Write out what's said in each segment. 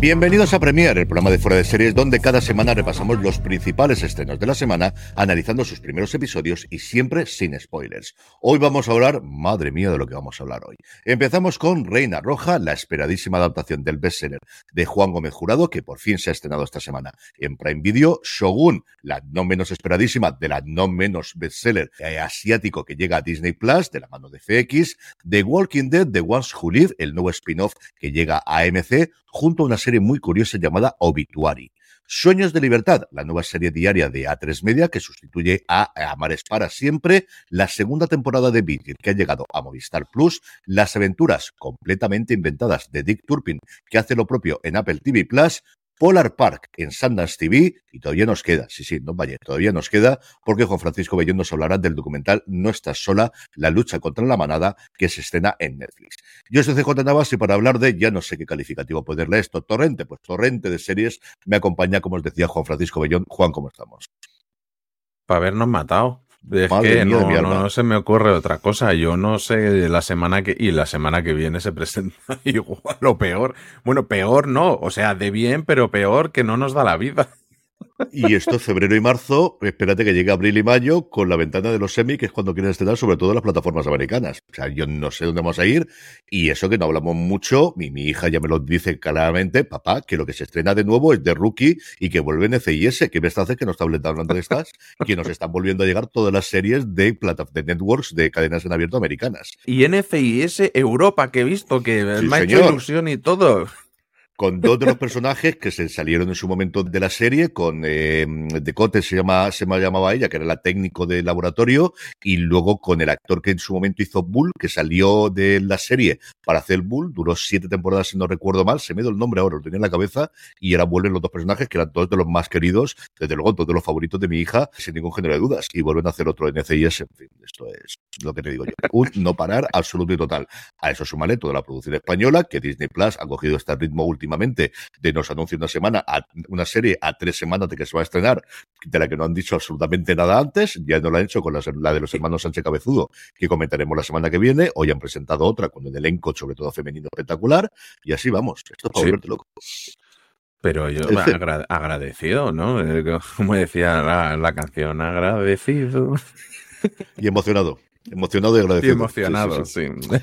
Bienvenidos a Premier, el programa de fuera de series donde cada semana repasamos los principales estrenos de la semana, analizando sus primeros episodios y siempre sin spoilers. Hoy vamos a hablar, madre mía de lo que vamos a hablar hoy. Empezamos con Reina Roja, la esperadísima adaptación del bestseller de Juan Gómez Jurado, que por fin se ha estrenado esta semana en Prime Video. Shogun, la no menos esperadísima de la no menos bestseller asiático que llega a Disney Plus, de la mano de FX. The Walking Dead, The Ones Who Live, el nuevo spin-off que llega a AMC, junto a una serie muy curiosa llamada Obituary. Sueños de Libertad, la nueva serie diaria de A3 Media que sustituye a Amares para siempre, la segunda temporada de Vigil que ha llegado a Movistar Plus, las aventuras completamente inventadas de Dick Turpin que hace lo propio en Apple TV Plus, Polar Park en Sundance TV y todavía nos queda, sí, sí, no vaya, todavía nos queda porque Juan Francisco Bellón nos hablará del documental No estás sola, la lucha contra la manada que se estrena en Netflix. Yo soy CJ Navas y para hablar de, ya no sé qué calificativo ponerle esto, torrente, pues torrente de series, me acompaña, como os decía Juan Francisco Bellón. Juan, ¿cómo estamos? Para habernos matado. Es Madre que no, no, se me ocurre otra cosa. Yo no sé la semana que. Y la semana que viene se presenta igual lo peor. Bueno, peor no. O sea, de bien, pero peor que no nos da la vida. Y esto, febrero y marzo, espérate que llegue abril y mayo con la ventana de los semi, que es cuando quieren estrenar, sobre todo las plataformas americanas. O sea, yo no sé dónde vamos a ir, y eso que no hablamos mucho, mi, mi hija ya me lo dice claramente, papá, que lo que se estrena de nuevo es de Rookie y que vuelve en CIS, que me está hace que no está hablando de estas, que nos están volviendo a llegar todas las series de de networks de cadenas en abierto americanas. Y NFIS Europa, que he visto que Sí, me ha hecho ilusión y todo. Con dos de los personajes que se salieron en su momento de la serie, con eh, Decote se, llama, se me llamaba ella, que era la técnico de laboratorio, y luego con el actor que en su momento hizo Bull, que salió de la serie para hacer Bull, duró siete temporadas, si no recuerdo mal, se me dio el nombre ahora, lo tenía en la cabeza, y ahora vuelven los dos personajes, que eran dos de los más queridos, desde luego dos de los favoritos de mi hija, sin ningún género de dudas, y vuelven a hacer otro NCIS, en fin, esto es lo que te digo yo, un no parar absoluto y total. A eso súmale toda la producción española, que Disney Plus ha cogido este ritmo últimamente de nos anuncia una semana, a, una serie a tres semanas de que se va a estrenar, de la que no han dicho absolutamente nada antes, ya no la han hecho con la, la de los hermanos Sánchez Cabezudo, que comentaremos la semana que viene, hoy han presentado otra con un elenco, sobre todo femenino, espectacular, y así vamos, esto es para Sí. volverte loco. Pero yo agra- agradecido, ¿no? Eh, Como decía la, la canción, agradecido Y emocionado, emocionado y y agradecido. emocionado, Sí, sí, sí. sí.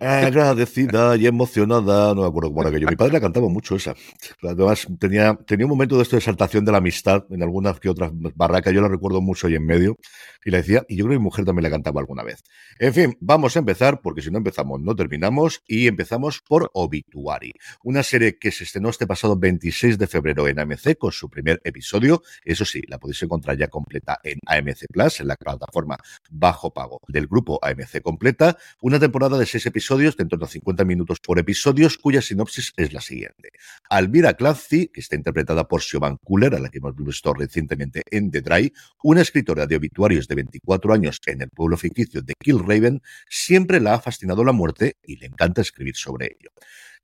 Agradecida y emocionada, no me acuerdo cómo era aquello. Mi padre la cantaba mucho esa. Además, tenía, tenía un momento de esto de exaltación de la amistad en algunas que otras barracas, yo la recuerdo mucho ahí en medio, y la decía, y yo creo que mi mujer también la cantaba alguna vez. En fin, vamos a empezar, porque si no empezamos, no terminamos, y empezamos por Obituary, una serie que se estrenó este pasado 26 de febrero en AMC con su primer episodio. Eso sí, la podéis encontrar ya completa en AMC Plus, en la plataforma bajo pago del grupo AMC completa, una temporada de seis episodios de en torno a 50 minutos por episodios, cuya sinopsis es la siguiente. Alvira Clancy, que está interpretada por Siobhan Cooler, a la que hemos visto recientemente en The Dry, una escritora de obituarios de 24 años en el pueblo ficticio de Killraven, siempre la ha fascinado la muerte y le encanta escribir sobre ello.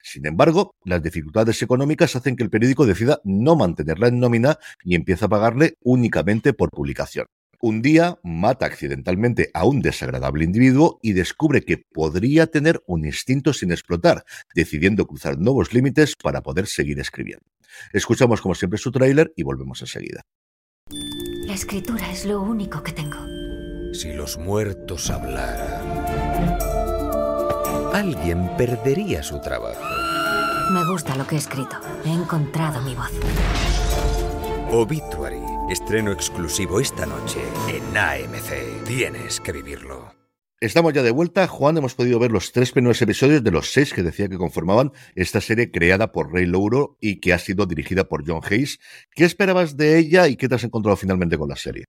Sin embargo, las dificultades económicas hacen que el periódico decida no mantenerla en nómina y empieza a pagarle únicamente por publicación. Un día mata accidentalmente a un desagradable individuo y descubre que podría tener un instinto sin explotar, decidiendo cruzar nuevos límites para poder seguir escribiendo. Escuchamos como siempre su tráiler y volvemos enseguida. La escritura es lo único que tengo. Si los muertos hablaran, alguien perdería su trabajo. Me gusta lo que he escrito. He encontrado mi voz. Obituary, estreno exclusivo esta noche en AMC. Tienes que vivirlo. Estamos ya de vuelta. Juan, hemos podido ver los tres primeros episodios de los seis que decía que conformaban esta serie creada por Ray Louro y que ha sido dirigida por John Hayes. ¿Qué esperabas de ella y qué te has encontrado finalmente con la serie?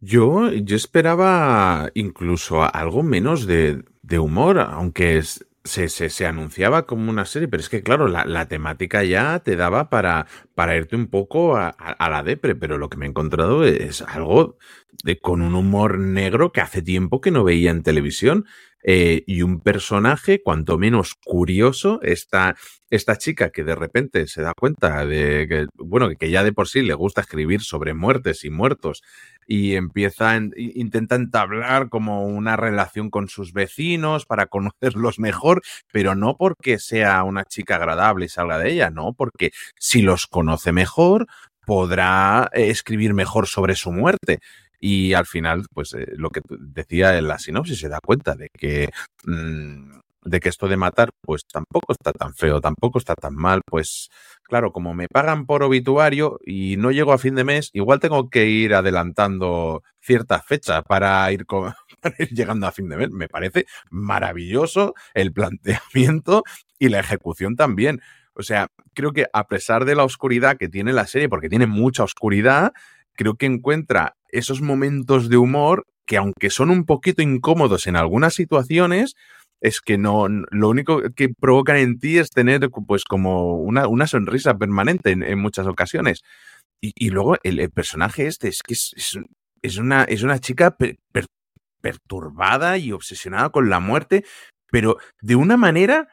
Yo, yo esperaba incluso algo menos de, de humor, aunque es, se, se, se, anunciaba como una serie, pero es que, claro, la, la temática ya te daba para, para irte un poco a, a, a, la depre, pero lo que me he encontrado es algo de, con un humor negro que hace tiempo que no veía en televisión. Eh, y un personaje cuanto menos curioso, esta, esta chica que de repente se da cuenta de que, bueno, que ya de por sí le gusta escribir sobre muertes y muertos y empieza, en, intenta entablar como una relación con sus vecinos para conocerlos mejor, pero no porque sea una chica agradable y salga de ella, no, porque si los conoce mejor, podrá eh, escribir mejor sobre su muerte. Y al final, pues eh, lo que decía en la sinopsis, se da cuenta de que, mmm, de que esto de matar, pues tampoco está tan feo, tampoco está tan mal. Pues claro, como me pagan por obituario y no llego a fin de mes, igual tengo que ir adelantando ciertas fechas para ir, con, para ir llegando a fin de mes. Me parece maravilloso el planteamiento y la ejecución también. O sea, creo que a pesar de la oscuridad que tiene la serie, porque tiene mucha oscuridad, creo que encuentra esos momentos de humor que aunque son un poquito incómodos en algunas situaciones, es que no, lo único que provocan en ti es tener pues como una, una sonrisa permanente en, en, muchas ocasiones. Y, y luego el, el, personaje este es que es, es, es, una, es una chica per, per, perturbada y obsesionada con la muerte, pero de una manera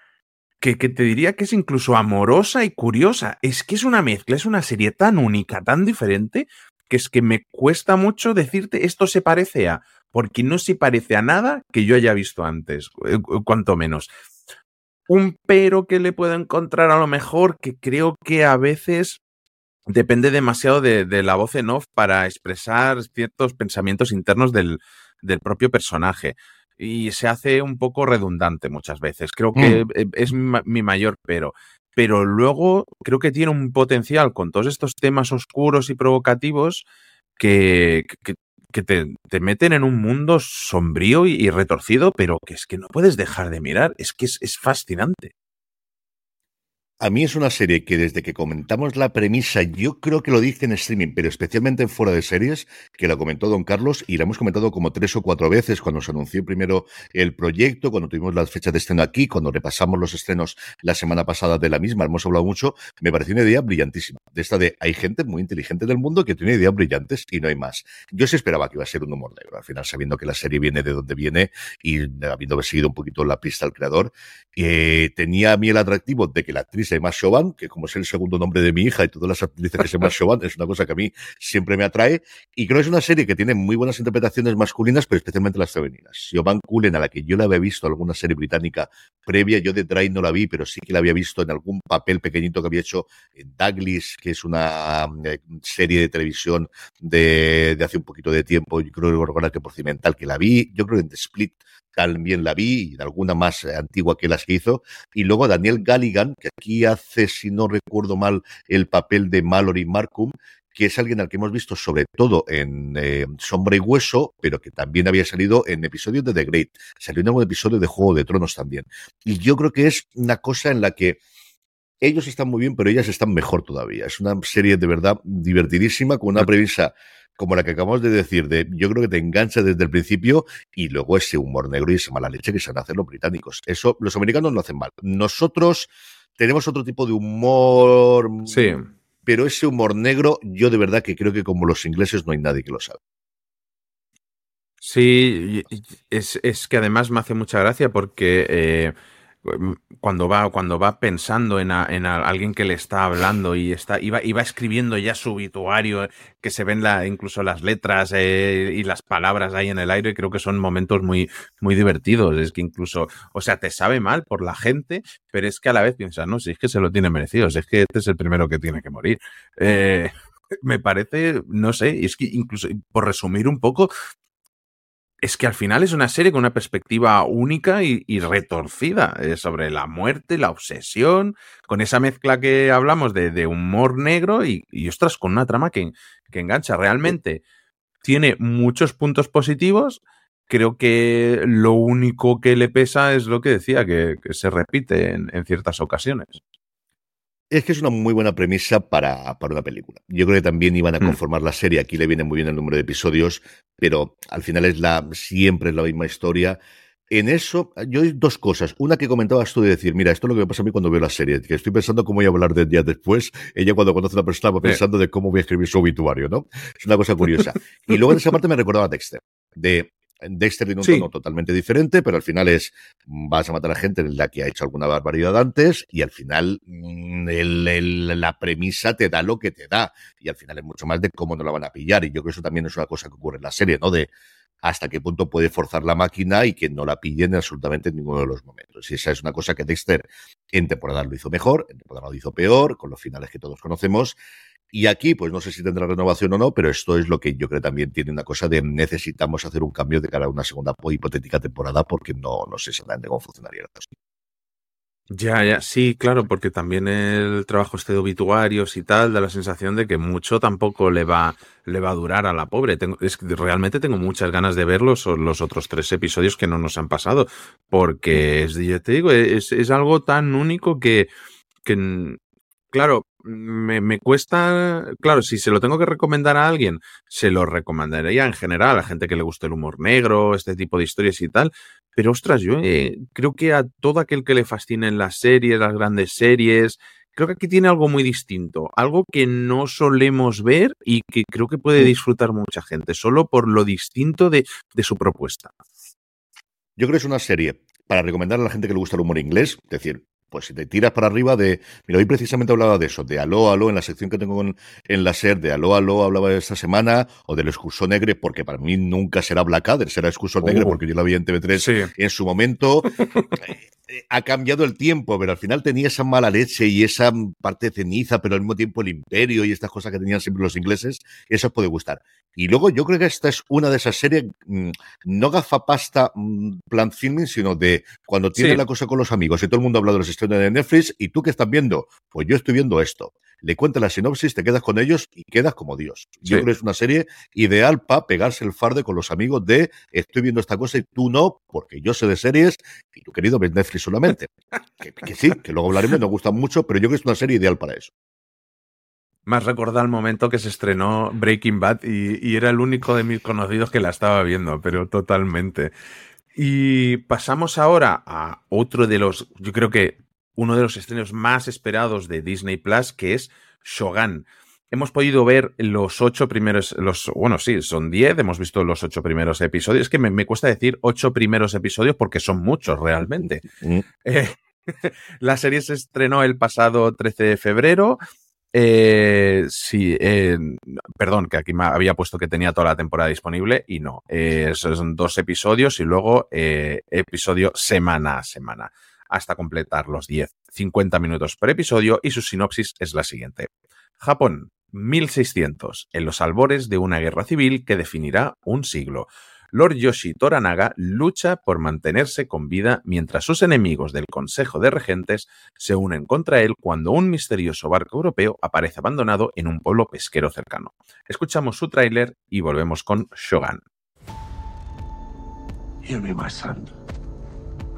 que, que, te diría que es incluso amorosa y curiosa. Es que es una mezcla, es una serie tan única, tan diferente, que es que me cuesta mucho decirte esto se parece a, porque no se parece a nada que yo haya visto antes, cuanto menos. Un pero que le puedo encontrar a lo mejor, que creo que a veces depende demasiado de, de la voz en off para expresar ciertos pensamientos internos del, del propio personaje y se hace un poco redundante muchas veces. Creo que mm. es mi mayor pero pero luego creo que tiene un potencial con todos estos temas oscuros y provocativos que, que, te, te, meten en un mundo sombrío y, y, retorcido, pero que es que no puedes dejar de mirar, es que es, es fascinante. A mí es una serie que desde que comentamos la premisa, yo creo que lo dije en streaming, pero especialmente en fuera de series, que la comentó don Carlos y la hemos comentado como tres o cuatro veces cuando se anunció primero el proyecto, cuando tuvimos las fechas de estreno aquí, cuando repasamos los estrenos la semana pasada de la misma, hemos hablado mucho, me pareció una idea brillantísima. De esta de hay gente muy inteligente del mundo que tiene ideas brillantes y no hay más. Yo sí esperaba que iba a ser un humor negro, al final sabiendo que la serie viene de donde viene y habiendo seguido un poquito la pista al creador, eh, tenía a mí el atractivo de que la actriz Emma Chauvin, que como es el segundo nombre de mi hija y todas las actrices que se llaman Chauvin, es una cosa que a mí siempre me atrae. Y creo que es una serie que tiene muy buenas interpretaciones masculinas, pero especialmente las femeninas. Siobhan Cullen, a la que yo la había visto alguna serie británica previa, yo de Dry no la vi, pero sí que la había visto en algún papel pequeñito que había hecho en Douglas, que es una eh, serie de televisión de, hace un poquito de tiempo. Yo creo recordar que por Cimental que la vi, yo creo que en The Split también la vi, y alguna más antigua que las que hizo. Y luego Daniel Galligan, que aquí hace, si no recuerdo mal, el papel de Mallory Markham, que es alguien al que hemos visto sobre todo en eh, Sombra y Hueso, pero que también había salido en episodios de The Great. Salió en algún episodio de Juego de Tronos también. Y yo creo que es una cosa en la que ellos están muy bien, pero ellas están mejor todavía. Es una serie de verdad divertidísima, con una premisa como la que acabamos de decir, de yo creo que te engancha desde el principio y luego ese humor negro y esa mala leche que a hacer los británicos. Eso los americanos no hacen mal. Nosotros tenemos otro tipo de humor. Sí. Pero ese humor negro, yo de verdad que creo que como los ingleses no hay nadie que lo sabe. Sí, es, es que además me hace mucha gracia porque eh, cuando va, cuando va pensando en, alguien que le está hablando y está, iba, iba escribiendo ya su obituario, que se ven la, incluso las letras eh, y las palabras ahí en el aire, creo que son momentos muy, muy divertidos. Es que incluso, o sea, te sabe mal por la gente, pero es que a la vez piensas, no, si es que se lo tiene merecido, si es que este es el primero que tiene que morir. Eh, me parece, no sé, es que incluso, por resumir un poco, es que al final es una serie con una perspectiva única y, retorcida eh, sobre la muerte, la obsesión, con esa mezcla que hablamos de, humor negro y, y, ostras, con una trama que, que, engancha. Realmente tiene muchos puntos positivos. Creo que lo único que le pesa es lo que decía, que, se repite en ciertas ocasiones. Es que es una muy buena premisa para, para, una película. Yo creo que también iban a hmm. conformar la serie. Aquí le viene muy bien el número de episodios, pero al final es la, siempre es la misma historia. En eso, yo dos cosas. Una que comentabas tú de decir, mira, esto es lo que me pasa a mí cuando veo la serie, que estoy pensando cómo voy a hablar de día después. Ella cuando conoce a una persona va pensando de cómo voy a escribir su obituario, ¿no? Es una cosa curiosa. y luego en esa parte me recordaba a Dexter, de Dexter tiene un tono totalmente diferente, pero al final es vas a matar a gente en la que ha hecho alguna barbaridad antes y al final mm, la premisa te da lo que te da y al final es mucho más de cómo no la van a pillar y yo creo que eso también es una cosa que ocurre en la serie, ¿no? De hasta qué punto puede forzar la máquina y que no la pillen absolutamente en ninguno de los momentos. Y esa es una cosa que Dexter en temporada lo hizo mejor, en temporada lo hizo peor, con los finales que todos conocemos, y aquí, pues no sé si tendrá renovación o no, pero esto es lo que yo creo también tiene una cosa de necesitamos hacer un cambio de cara a una segunda hipotética temporada porque no, no sé exactamente cómo funcionaría la cosa. Ya, ya, sí, claro, porque también el trabajo este de obituarios y tal da la sensación de que mucho tampoco le va, le va a durar a la pobre. Realmente tengo muchas ganas de ver los, los otros tres episodios que no nos han pasado, porque es, ya te digo, es, es algo tan único que, que Claro, me, me, cuesta, claro, si se lo tengo que recomendar a alguien, se lo recomendaría en general a gente que le guste el humor negro, este tipo de historias y tal. Pero ostras, yo eh, creo que a todo aquel que le fascinen las series, las grandes series, creo que aquí tiene algo muy distinto, algo que no solemos ver y que creo que puede disfrutar mucha gente, solo por lo distinto de, de su propuesta. Yo creo que es una serie para recomendar a la gente que le gusta el humor inglés, es decir, pues si te tiras para arriba de... Mira, hoy precisamente hablaba de eso, de Aló, Aló, en la sección que tengo en la SER, de Aló, Aló, hablaba esta semana, o del Excurso Negre, porque para mí nunca será Blackadder, será Excurso Negre, oh. porque yo la vi en TV3 en su momento. Eh, ha cambiado el tiempo, pero al final tenía esa mala leche y esa parte ceniza, pero al mismo tiempo el imperio y estas cosas que tenían siempre los ingleses, eso puede gustar. Y luego yo creo que esta es una de esas series, mm, no gafapasta mm, plan filming, sino de cuando tiene la cosa con los amigos y todo el mundo habla de los de Netflix y tú qué estás viendo, pues yo estoy viendo esto le cuentas la sinopsis, te quedas con ellos y quedas como Dios. Yo creo que es una serie ideal para pegarse el farde con los amigos de estoy viendo esta cosa y tú no, porque yo sé de series y tu querido ves Netflix solamente. que, sí, que luego hablaremos, nos gusta mucho, pero yo creo que es una serie ideal para eso. Más recordar el momento que se estrenó Breaking Bad y, y, era el único de mis conocidos que la estaba viendo, pero totalmente. Y pasamos ahora a otro de los, yo creo que uno de los estrenos más esperados de Disney Plus, que es Shogun. Hemos podido ver los ocho primeros, los, bueno, sí, son diez, hemos visto los ocho primeros episodios. Es que me, cuesta decir ocho primeros episodios porque son muchos realmente. Mm. Eh, la serie se estrenó el pasado 13 de febrero. Eh, sí, eh, perdón, que aquí me había puesto que tenía toda la temporada disponible y no. son dos episodios y luego episodio semana a semana hasta completar los 10, 50 minutos por episodio y su sinopsis es la siguiente. Japón, 1600, en los albores de una guerra civil que definirá un siglo. Lord Yoshi Toranaga lucha por mantenerse con vida mientras sus enemigos del Consejo de Regentes se unen contra él cuando un misterioso barco europeo aparece abandonado en un pueblo pesquero cercano. Escuchamos su tráiler y volvemos con Shogun.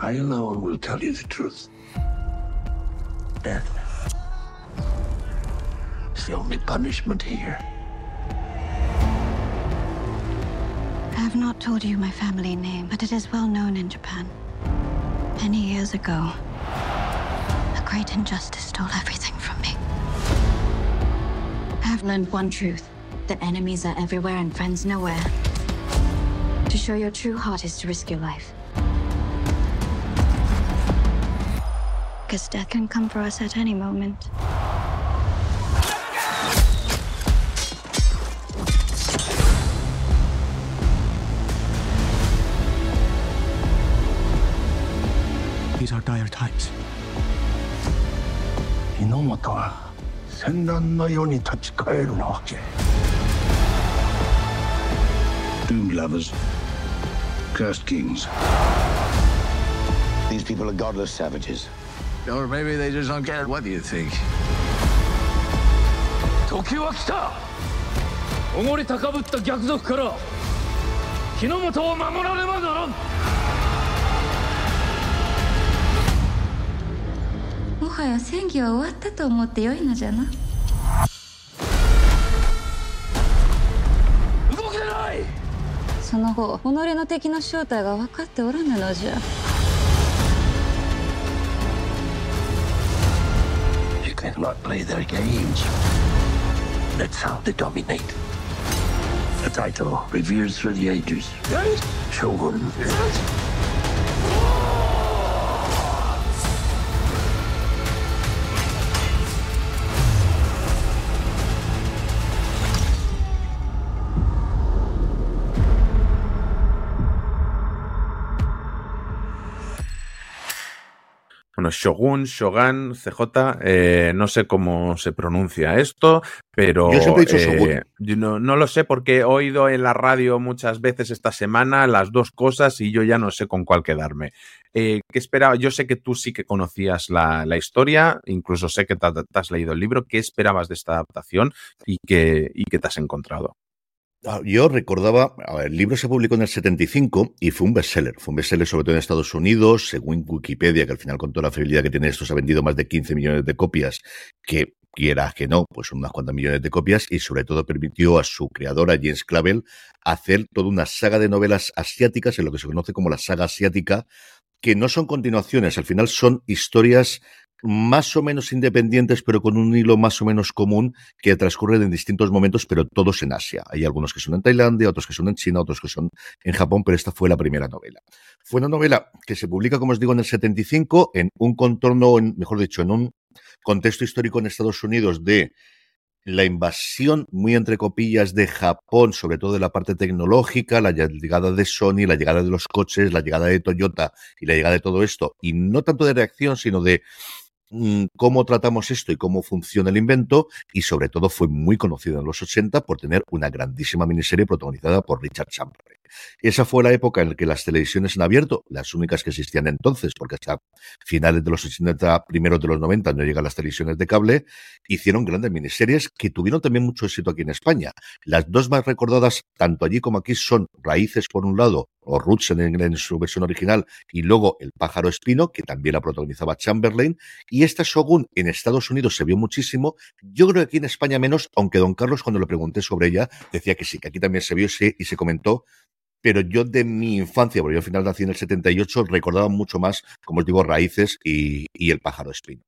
I alone will tell you the truth. Death is the only punishment here. I have not told you my family name, but it is well known in Japan. Many years ago, a great injustice stole everything from me. I have learned one truth that enemies are everywhere and friends nowhere. To show your true heart is to risk your life. because death can come for us at any moment. These are dire times. 日の本は戦乱の世に立ち返るわけ Doomed lovers Cursed kings These people are godless savages Or maybe they just don't care What do you think? 時は来たおごり高ぶった逆賊から日の本を守らねばならん!もはや戦議は終わったと思ってよいのじゃな。動けない!その後己の敵の正体が分かっておらぬのじゃ cannot play their games. That's how they dominate. A title revered through the ages. Shogun Shogun, Shogun, CJ, eh, no sé cómo se pronuncia esto, pero Yo siempre he dicho eh, Shogun. no, no lo sé porque he oído en la radio muchas veces esta semana las dos cosas y yo ya no sé con cuál quedarme. Eh, ¿Qué esperaba? Yo sé que tú sí que conocías la, la historia, incluso sé que te, te has leído el libro. ¿Qué esperabas de esta adaptación y qué, y qué te has encontrado? Ah, Yo recordaba, el libro se publicó en el 75 y fue un bestseller. Fue un bestseller sobre todo en Estados Unidos, según Wikipedia, que al final con toda la fiabilidad que tiene esto se ha vendido más de 15 millones de copias, que quiera que no, pues unas cuantas millones de copias y sobre todo permitió a su creadora James Clavel hacer toda una saga de novelas asiáticas en lo que se conoce como la saga asiática, que no son continuaciones, al final son historias más o menos independientes, pero con un hilo más o menos común que transcurren en distintos momentos, pero todos en Asia. Hay algunos que son en Tailandia, otros que son en China, otros que son en Japón, pero esta fue la primera novela. Fue una novela que se publica, como os digo, en el 75, en un contorno, mejor dicho, en un contexto histórico en Estados Unidos de la invasión, muy entre copillas, de Japón, sobre todo de la parte tecnológica, la llegada de Sony, la llegada de los coches, la llegada de Toyota y la llegada de todo esto, y no tanto de reacción, sino de cómo tratamos esto y cómo funciona el invento, y sobre todo fue muy conocido en los 80 por tener una grandísima miniserie protagonizada por Richard Chamberlain. Esa fue la época en la que las televisiones en abierto, las únicas que existían entonces, porque hasta finales de los 80, primeros de los 90 no llegan las televisiones de cable, hicieron grandes miniseries que tuvieron también mucho éxito aquí en España. Las dos más recordadas, tanto allí como aquí, son Raíces por un lado, o Roots en, su versión original, y luego El pájaro espino, que también la protagonizaba Chamberlain, y esta Shogun en Estados Unidos se vio muchísimo, yo creo que aquí en España menos, aunque don Carlos cuando le pregunté sobre ella decía que sí, que aquí también se vio y se comentó, pero yo de mi infancia, porque yo al final nací en el 78, recordaba mucho más, como os digo, Raíces y, El pájaro espino.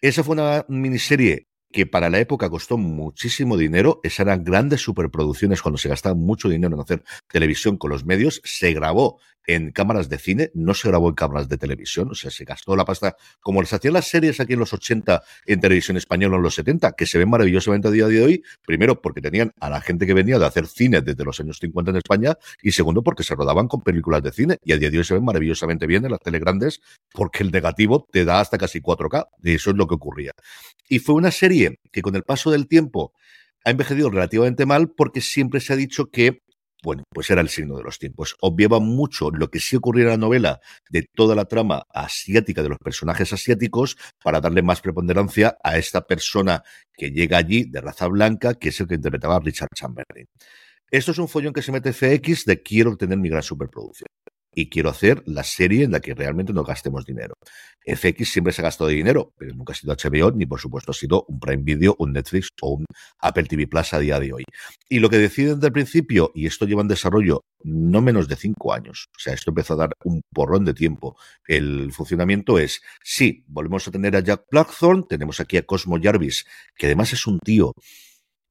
Esa fue una miniserie que para la época costó muchísimo dinero, esas eran grandes superproducciones cuando se gastaba mucho dinero en hacer televisión con los medios, se grabó en cámaras de cine, no se grabó en cámaras de televisión, o sea, se gastó la pasta, como les hacían las series aquí en los 80 en televisión española en los 70, que se ven maravillosamente a día de hoy, primero porque tenían a la gente que venía de hacer cine desde los años 50 en España, y segundo porque se rodaban con películas de cine, y a día de hoy se ven maravillosamente bien en las telegrandes, porque el negativo te da hasta casi 4K, y eso es lo que ocurría. Y fue una serie que con el paso del tiempo ha envejecido relativamente mal porque siempre se ha dicho que bueno, pues era el signo de los tiempos. Obviaba mucho lo que sí ocurría en la novela de toda la trama asiática de los personajes asiáticos para darle más preponderancia a esta persona que llega allí de raza blanca, que es el que interpretaba Richard Chamberlain. Esto es un follón que se mete FX de quiero tener mi gran superproducción. Y quiero hacer la serie en la que realmente no gastemos dinero. FX siempre se ha gastado dinero, pero nunca ha sido HBO, ni por supuesto ha sido un Prime Video, un Netflix o un Apple TV Plus a día de hoy. Y lo que deciden desde el principio, y esto lleva en desarrollo no menos de cinco años, o sea, esto empezó a dar un porrón de tiempo, el funcionamiento es, sí, volvemos a tener a Jack Blackthorne, tenemos aquí a Cosmo Jarvis, que además es un tío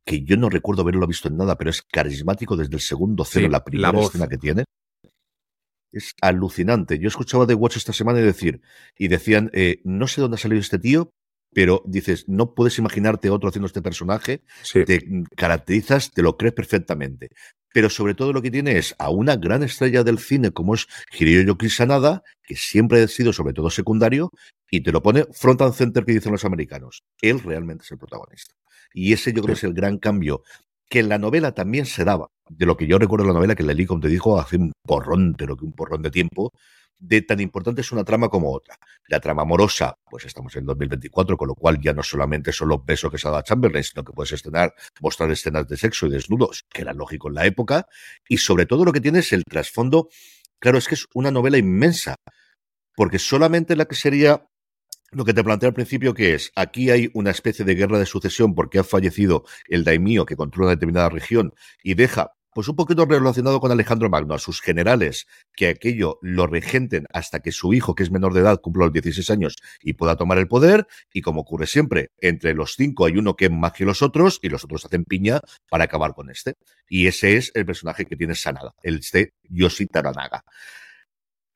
que yo no recuerdo haberlo visto en nada, pero es carismático desde el segundo cero, Sí, la primera la voz. escena que tiene. Es alucinante. Yo escuchaba The Watch esta semana y decir, y decían, eh, no sé dónde ha salido este tío, pero dices, no puedes imaginarte otro haciendo este personaje, te caracterizas, te lo crees perfectamente. Pero sobre todo lo que tiene es a una gran estrella del cine como es Hiroyuki Sanada, que siempre ha sido sobre todo secundario, y te lo pone front and center que dicen los americanos. Él realmente es el protagonista. Y ese yo creo que es el gran cambio que en la novela también se daba. De lo que yo recuerdo en la novela, que leí, como te dijo, hace un porrón, pero que un porrón de tiempo, de tan importante es una trama como otra. La trama amorosa, pues estamos en 2024, con lo cual ya no solamente son los besos que se ha dado a Chamberlain, sino que puedes estrenar, mostrar escenas de sexo y desnudos, que era lógico en la época, y sobre todo lo que tiene es el trasfondo, claro, es que es una novela inmensa, porque solamente la que sería lo que te plantea al principio que es, aquí hay una especie de guerra de sucesión porque ha fallecido el daimio que controla una determinada región y deja pues un poquito relacionado con Alejandro Magno, a sus generales, que aquello lo regenten hasta que su hijo, que es menor de edad, cumpla los 16 años y pueda tomar el poder, y como ocurre siempre, entre los cinco hay uno que es más que los otros, y los otros hacen piña para acabar con este. Y ese es el personaje que tiene Sanada, el de Yoshi Taranaga.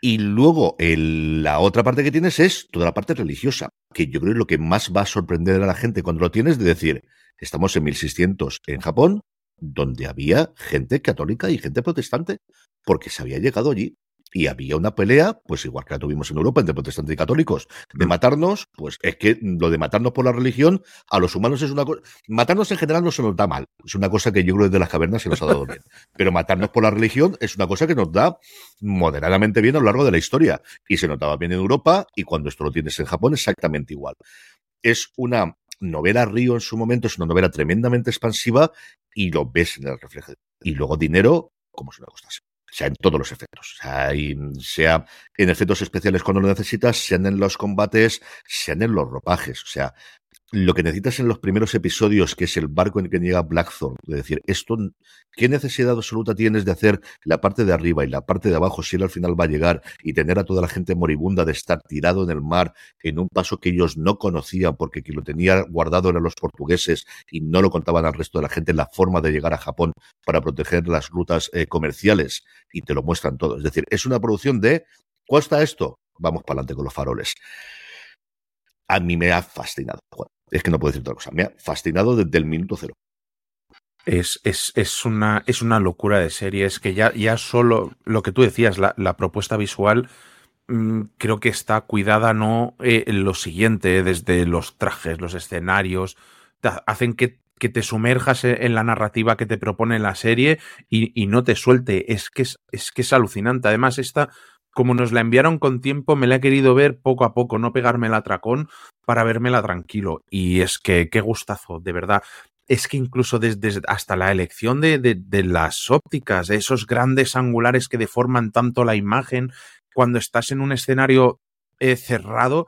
Y luego la otra parte que tienes es toda la parte religiosa, que yo creo es lo que más va a sorprender a la gente cuando lo tienes, de decir, estamos en 1600 en Japón, donde había gente católica y gente protestante, porque se había llegado allí. Y había una pelea, pues igual que la tuvimos en Europa entre protestantes y católicos, de mm. matarnos, pues es que lo de matarnos por la religión a los humanos es una cosa. Matarnos en general no se nos da mal, es una cosa que yo creo desde las cavernas se nos ha dado bien. Pero matarnos por la religión es una cosa que nos da moderadamente bien a lo largo de la historia. Y se notaba bien en Europa, y cuando esto lo tienes en Japón, exactamente igual. Es una novela Río en su momento es una novela tremendamente expansiva y lo ves en el reflejo. Y luego dinero, como si no costase. O sea, en todos los efectos. O sea, sea en efectos especiales cuando lo necesitas, sean en los combates, sean en los ropajes. O sea, lo que necesitas en los primeros episodios, que es el barco en el que llega Blackthorn, de decir, esto, ¿qué necesidad absoluta tienes de hacer la parte de arriba y la parte de abajo si él al final va a llegar y tener a toda la gente moribunda de estar tirado en el mar en un paso que ellos no conocían porque quien lo tenía guardado eran los portugueses y no lo contaban al resto de la gente la forma de llegar a Japón para proteger las rutas eh, comerciales y te lo muestran todo. Es decir, es una producción de, ¿cuesta esto? Vamos para adelante con los faroles a mí me ha fascinado. Es que no puedo decir otra cosa. Me ha fascinado desde el minuto cero. Es, es, es, una, es una locura de serie. Es que ya, ya solo lo que tú decías, la, la propuesta visual, mmm, creo que está cuidada no eh, en lo siguiente, desde los trajes, los escenarios, hacen que, que, te sumerjas en la narrativa que te propone la serie y, y no te suelte. Es que es, es que es alucinante. Además, esta como nos la enviaron con tiempo, me la he querido ver poco a poco, no pegarme el atracón para vérmela tranquilo. Y es que qué gustazo, de verdad. Es que incluso desde hasta la elección de, de, las ópticas, esos grandes angulares que deforman tanto la imagen, cuando estás en un escenario eh, cerrado,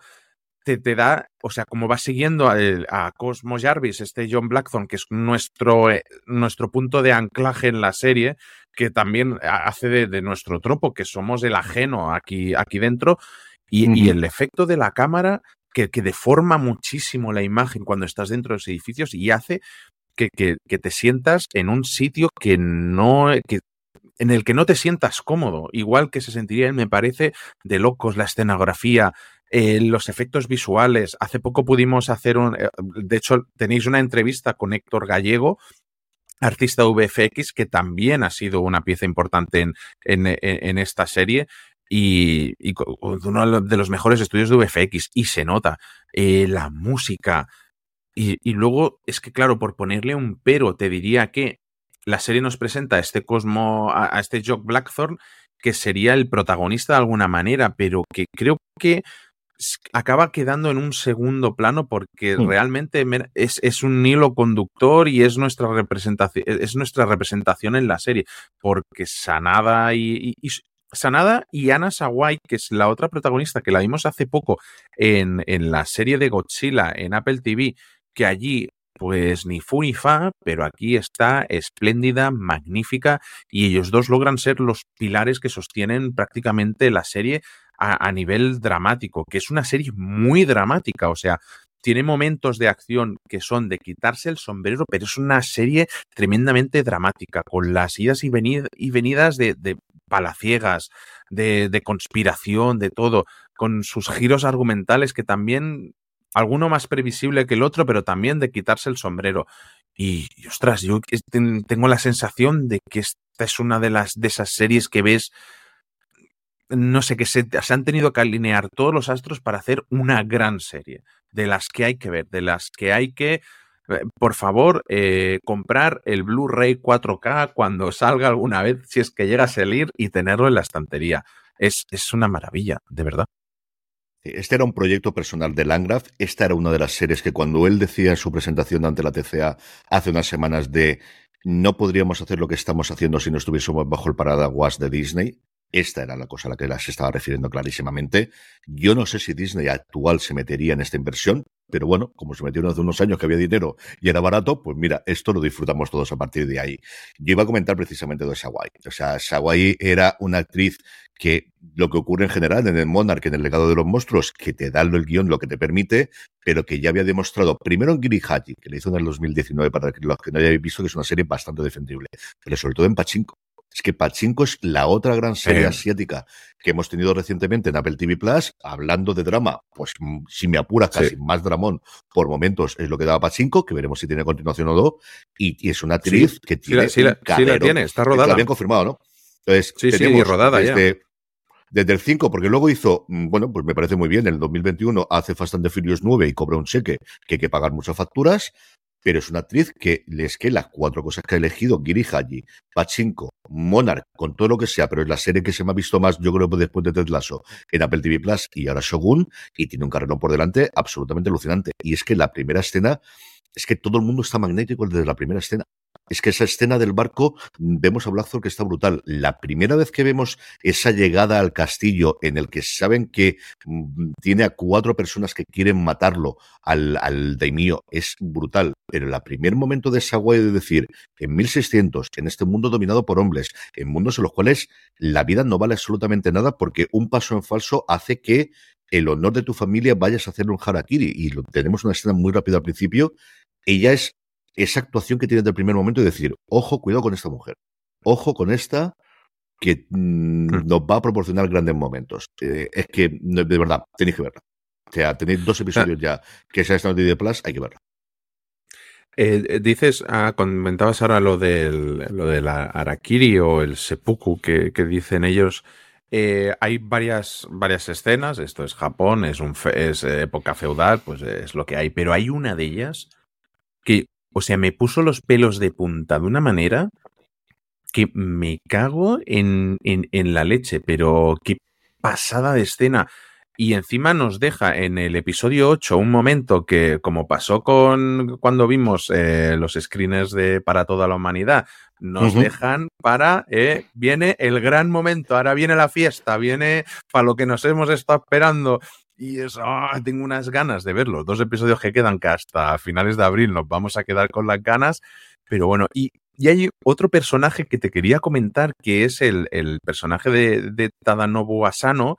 te, te, da, o sea, como va siguiendo a, a, Cosmo Jarvis, este John Blackthorne, que es nuestro, eh, nuestro punto de anclaje en la serie, que también hace de, de, nuestro tropo, que somos el ajeno aquí, aquí dentro, y, el efecto de la cámara que, que, deforma muchísimo la imagen cuando estás dentro de los edificios y hace que, que, que te sientas en un sitio que no, que, en el que no te sientas cómodo, igual que se sentiría, me parece, de locos la escenografía, eh, los efectos visuales. Hace poco pudimos hacer un, eh, de hecho, tenéis una entrevista con Héctor Gallego, artista VFX, que también ha sido una pieza importante en, en, en esta serie. Y, uno de los mejores estudios de VFX, y se nota eh, la música. Y, y, luego es que, claro, por ponerle un pero, te diría que la serie nos presenta a este Cosmo, a, a este Jock Blackthorne, que sería el protagonista de alguna manera, pero que creo que acaba quedando en un segundo plano porque mm. realmente es, es, un hilo conductor y es nuestra representación, es nuestra representación en la serie. Porque Sanada y, y, y Sanada y Anna Sawai, que es la otra protagonista que la vimos hace poco en, en la serie de Godzilla en Apple TV, que allí pues ni fu ni fa, pero aquí está espléndida, magnífica, y ellos dos logran ser los pilares que sostienen prácticamente la serie a, nivel dramático, que es una serie muy dramática, o sea, tiene momentos de acción que son de quitarse el sombrero, pero es una serie tremendamente dramática, con las idas y, venid y venidas de, de, palaciegas, de, de conspiración, de todo, con sus giros argumentales que también, alguno más previsible que el otro, pero también de quitarse el sombrero. Y, y, ostras, yo tengo la sensación de que esta es una de las de esas series que ves no sé, que se, se, han tenido que alinear todos los astros para hacer una gran serie, de las que hay que ver, de las que hay que, eh, por favor, eh, comprar el Blu-ray 4K cuando salga alguna vez, si es que llega a salir, y tenerlo en la estantería. Es, es una maravilla, de verdad. Este era un proyecto personal de Landgraf. Esta era una de las series que cuando él decía en su presentación ante la TCA hace unas semanas de no podríamos hacer lo que estamos haciendo si no estuviésemos bajo el paraguas de Disney. Esta era la cosa a la que se estaba refiriendo clarísimamente. Yo no sé si Disney actual se metería en esta inversión, pero bueno, como se metieron hace unos años que había dinero y era barato, pues mira, esto lo disfrutamos todos a partir de ahí. Yo iba a comentar precisamente de Sawai. O sea, Sawai era una actriz que lo que ocurre en general en el Monarch, en el legado de los monstruos, que te da el guion lo que te permite, pero que ya había demostrado, primero en Giri que le hizo en el 2019, para los que no hayáis visto, que es una serie bastante defendible, pero sobre todo en Pachinko. Es que Pachinko es la otra gran serie asiática que hemos tenido recientemente en Apple TV Plus, hablando de drama, pues mm, si me apuras casi sí. más dramón por momentos es lo que daba Pachinko, que veremos si tiene continuación o no, y, y es una actriz sí, que tiene sí, la, tiene, está rodada. Lo habían confirmado, ¿no? Entonces, sí, sí, rodada desde, ya. Desde el 5, porque luego hizo, mm, bueno, pues me parece muy bien, en el 2021 hace Fast and the Furious 9 y cobra un cheque que hay que pagar muchas facturas, pero es una actriz que es que las cuatro cosas que ha elegido, Giri Haji, Pachinko, Monarch, con todo lo que sea, pero es la serie que se me ha visto más, yo creo, después de Ted Lasso, en Apple TV Plus y ahora Shogun, y tiene un carrerón por delante absolutamente alucinante. Y es que la primera escena, es que todo el mundo está magnético desde la primera escena. Es que esa escena del barco, vemos a Blackthorne que está brutal. La primera vez que vemos esa llegada al castillo en el que saben que mm, tiene a cuatro personas que quieren matarlo al, al es brutal. Pero el primer momento de esa guay de decir, en 1600, en este mundo dominado por hombres, en mundos en los cuales la vida no vale absolutamente nada porque un paso en falso hace que el honor de tu familia vayas a hacerle un harakiri. Y lo, tenemos una escena muy rápida al principio. Ella es esa actuación que tiene desde el primer momento y decir, ojo, cuidado con esta mujer, ojo con esta que mmm, nos va a proporcionar grandes momentos. Eh, es que, de verdad, tenéis que verla. O sea, tenéis dos episodios ya que se ha estado en de Plus, hay que verla. Eh, dices, ah, comentabas ahora lo del, lo de la Arakiri o el Seppuku que, que dicen ellos. Eh, hay varias, varias escenas, esto es Japón, es, un fe, es época feudal, pues es lo que hay, pero hay una de ellas que o sea, me puso los pelos de punta de una manera que me cago en, en, en, la leche, pero qué pasada de escena. Y encima nos deja en el episodio 8 un momento que, como pasó con cuando vimos eh, los screeners de Para toda la humanidad, nos uh -huh. dejan para, eh, viene el gran momento, ahora viene la fiesta, viene para lo que nos hemos estado esperando. Y eso, oh, tengo unas ganas de verlos. Dos episodios que quedan que hasta finales de abril nos vamos a quedar con las ganas. Pero bueno, y, hay otro personaje que te quería comentar, que es el, personaje de, de, Tadanobu Asano,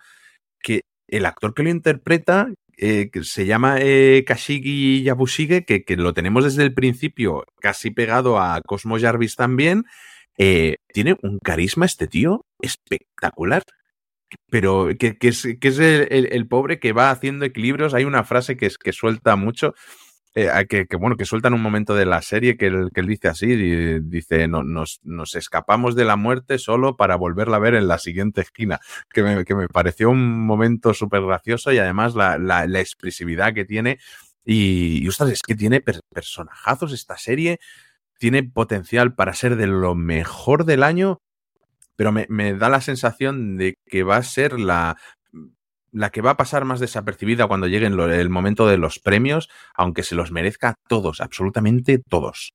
que el actor que lo interpreta, eh, que se llama eh, Kashigi Yabushige, que, que, lo tenemos desde el principio casi pegado a Cosmo Jarvis también. Eh, tiene un carisma este tío espectacular pero que, que, es, que es el, el, el, pobre que va haciendo equilibrios. Hay una frase que, es, que suelta mucho, eh, que, que, bueno, que suelta en un momento de la serie que él, que él dice así, dice, no, nos, nos, escapamos de la muerte solo para volverla a ver en la siguiente esquina, que me, que me pareció un momento súper gracioso y además la, la, la, expresividad que tiene. Y, y ostras, es que tiene per, personajazos esta serie, tiene potencial para ser de lo mejor del año pero me, me, da la sensación de que va a ser la, la que va a pasar más desapercibida cuando llegue el momento de los premios, aunque se los merezca todos, absolutamente todos.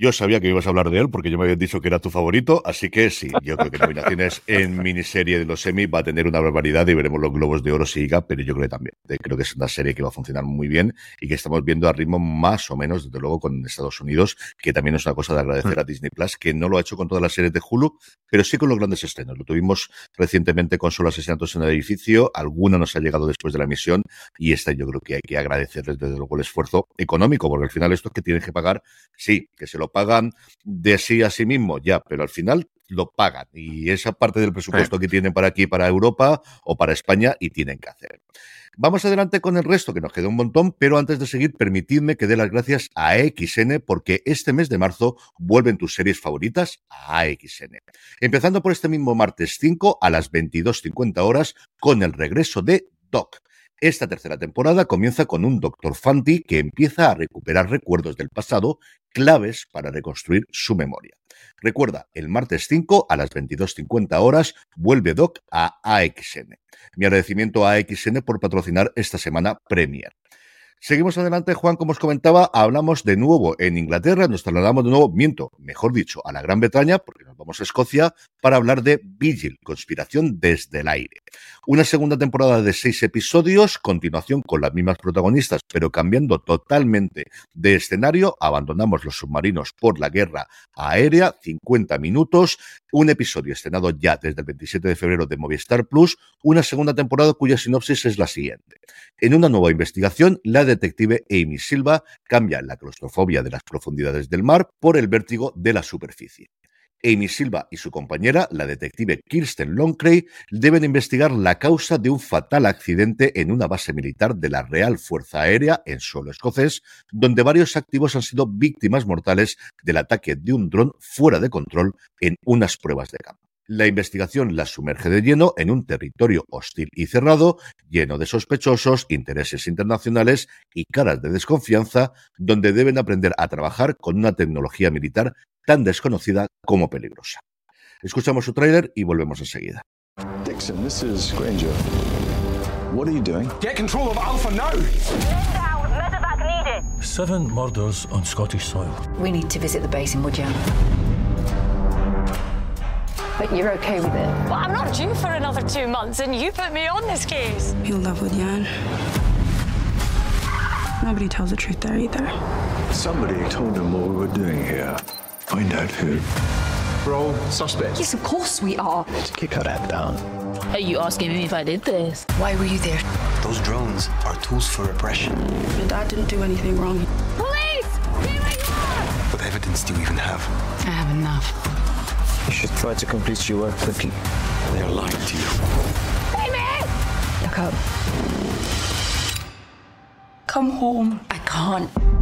Yo sabía que ibas a hablar de él porque yo me habían dicho que era tu favorito, así que sí, yo creo que nominaciones en miniserie de los semi va a tener una barbaridad y veremos los globos de oro si llega, pero yo creo que también. Creo que es una serie que va a funcionar muy bien y que estamos viendo a ritmo más o menos, desde luego, con Estados Unidos, que también es una cosa de agradecer a Disney Plus, que no lo ha hecho con todas las series de Hulu, pero sí con los grandes estrenos. Lo tuvimos recientemente con solo asesinatos en el edificio, alguna nos ha llegado después de la emisión y esta yo creo que hay que agradecerles desde luego el esfuerzo económico, porque al final esto es que tienen que pagar, sí, que se lo pagan de sí a sí mismo, ya, pero al final lo pagan. Y esa parte del presupuesto que tienen para aquí, para Europa o para España, y tienen que hacer. Vamos adelante con el resto, que nos queda un montón, pero antes de seguir, permitidme que dé las gracias a AXN porque este mes de marzo vuelven tus series favoritas a AXN. Empezando por este mismo martes 5 a las 22.50 horas con el regreso de Doc. Esta tercera temporada comienza con un Dr. Fanti que empieza a recuperar recuerdos del pasado claves para reconstruir su memoria. Recuerda, el martes 5 a las 22.50 horas vuelve Doc a AXN. Mi agradecimiento a AXN por patrocinar esta semana Premier. Seguimos adelante, Juan, como os comentaba, hablamos de nuevo en Inglaterra, nos trasladamos de nuevo, miento, mejor dicho, a la Gran Bretaña, porque nos vamos a Escocia, para hablar de Vigil, Conspiración desde el aire. Una segunda temporada de seis episodios, continuación con las mismas protagonistas, pero cambiando totalmente de escenario, abandonamos los submarinos por la guerra aérea, 50 minutos, un episodio estrenado ya desde el 27 de febrero de Movistar Plus, una segunda temporada cuya sinopsis es la siguiente. En una nueva investigación, la detective Amy Silva cambia la claustrofobia de las profundidades del mar por el vértigo de la superficie. Amy Silva y su compañera, la detective Kirsten Longcray, deben investigar la causa de un fatal accidente en una base militar de la Real Fuerza Aérea en suelo escocés, donde varios activos han sido víctimas mortales del ataque de un dron fuera de control en unas pruebas de campo. La investigación las sumerge de lleno en un territorio hostil y cerrado, lleno de sospechosos, intereses internacionales y caras de desconfianza, donde deben aprender a trabajar con una tecnología militar tan desconocida como peligrosa. Escuchamos su tráiler y volvemos enseguida. Dixon, this is Granger. What are you doing? Get control of Alpha now! Seven murders on Scottish soil. We need to visit the base in Woodyawn. But you're okay with it? Well, I'm not due for another two months, and you put me on this case. You love Woodyawn. Nobody tells the truth there either. Somebody told him what we were doing here. Find out who. We're all suspects. Yes, of course we are. Let's kick her head down. Are you asking me if I did this? Why were you there? Those drones are tools for repression. Your dad didn't do anything wrong. Police! Stay where you are! What evidence do you even have? I have enough. You should try to complete your work quickly. They are lying to you. Amy! Look up. Come home. I can't.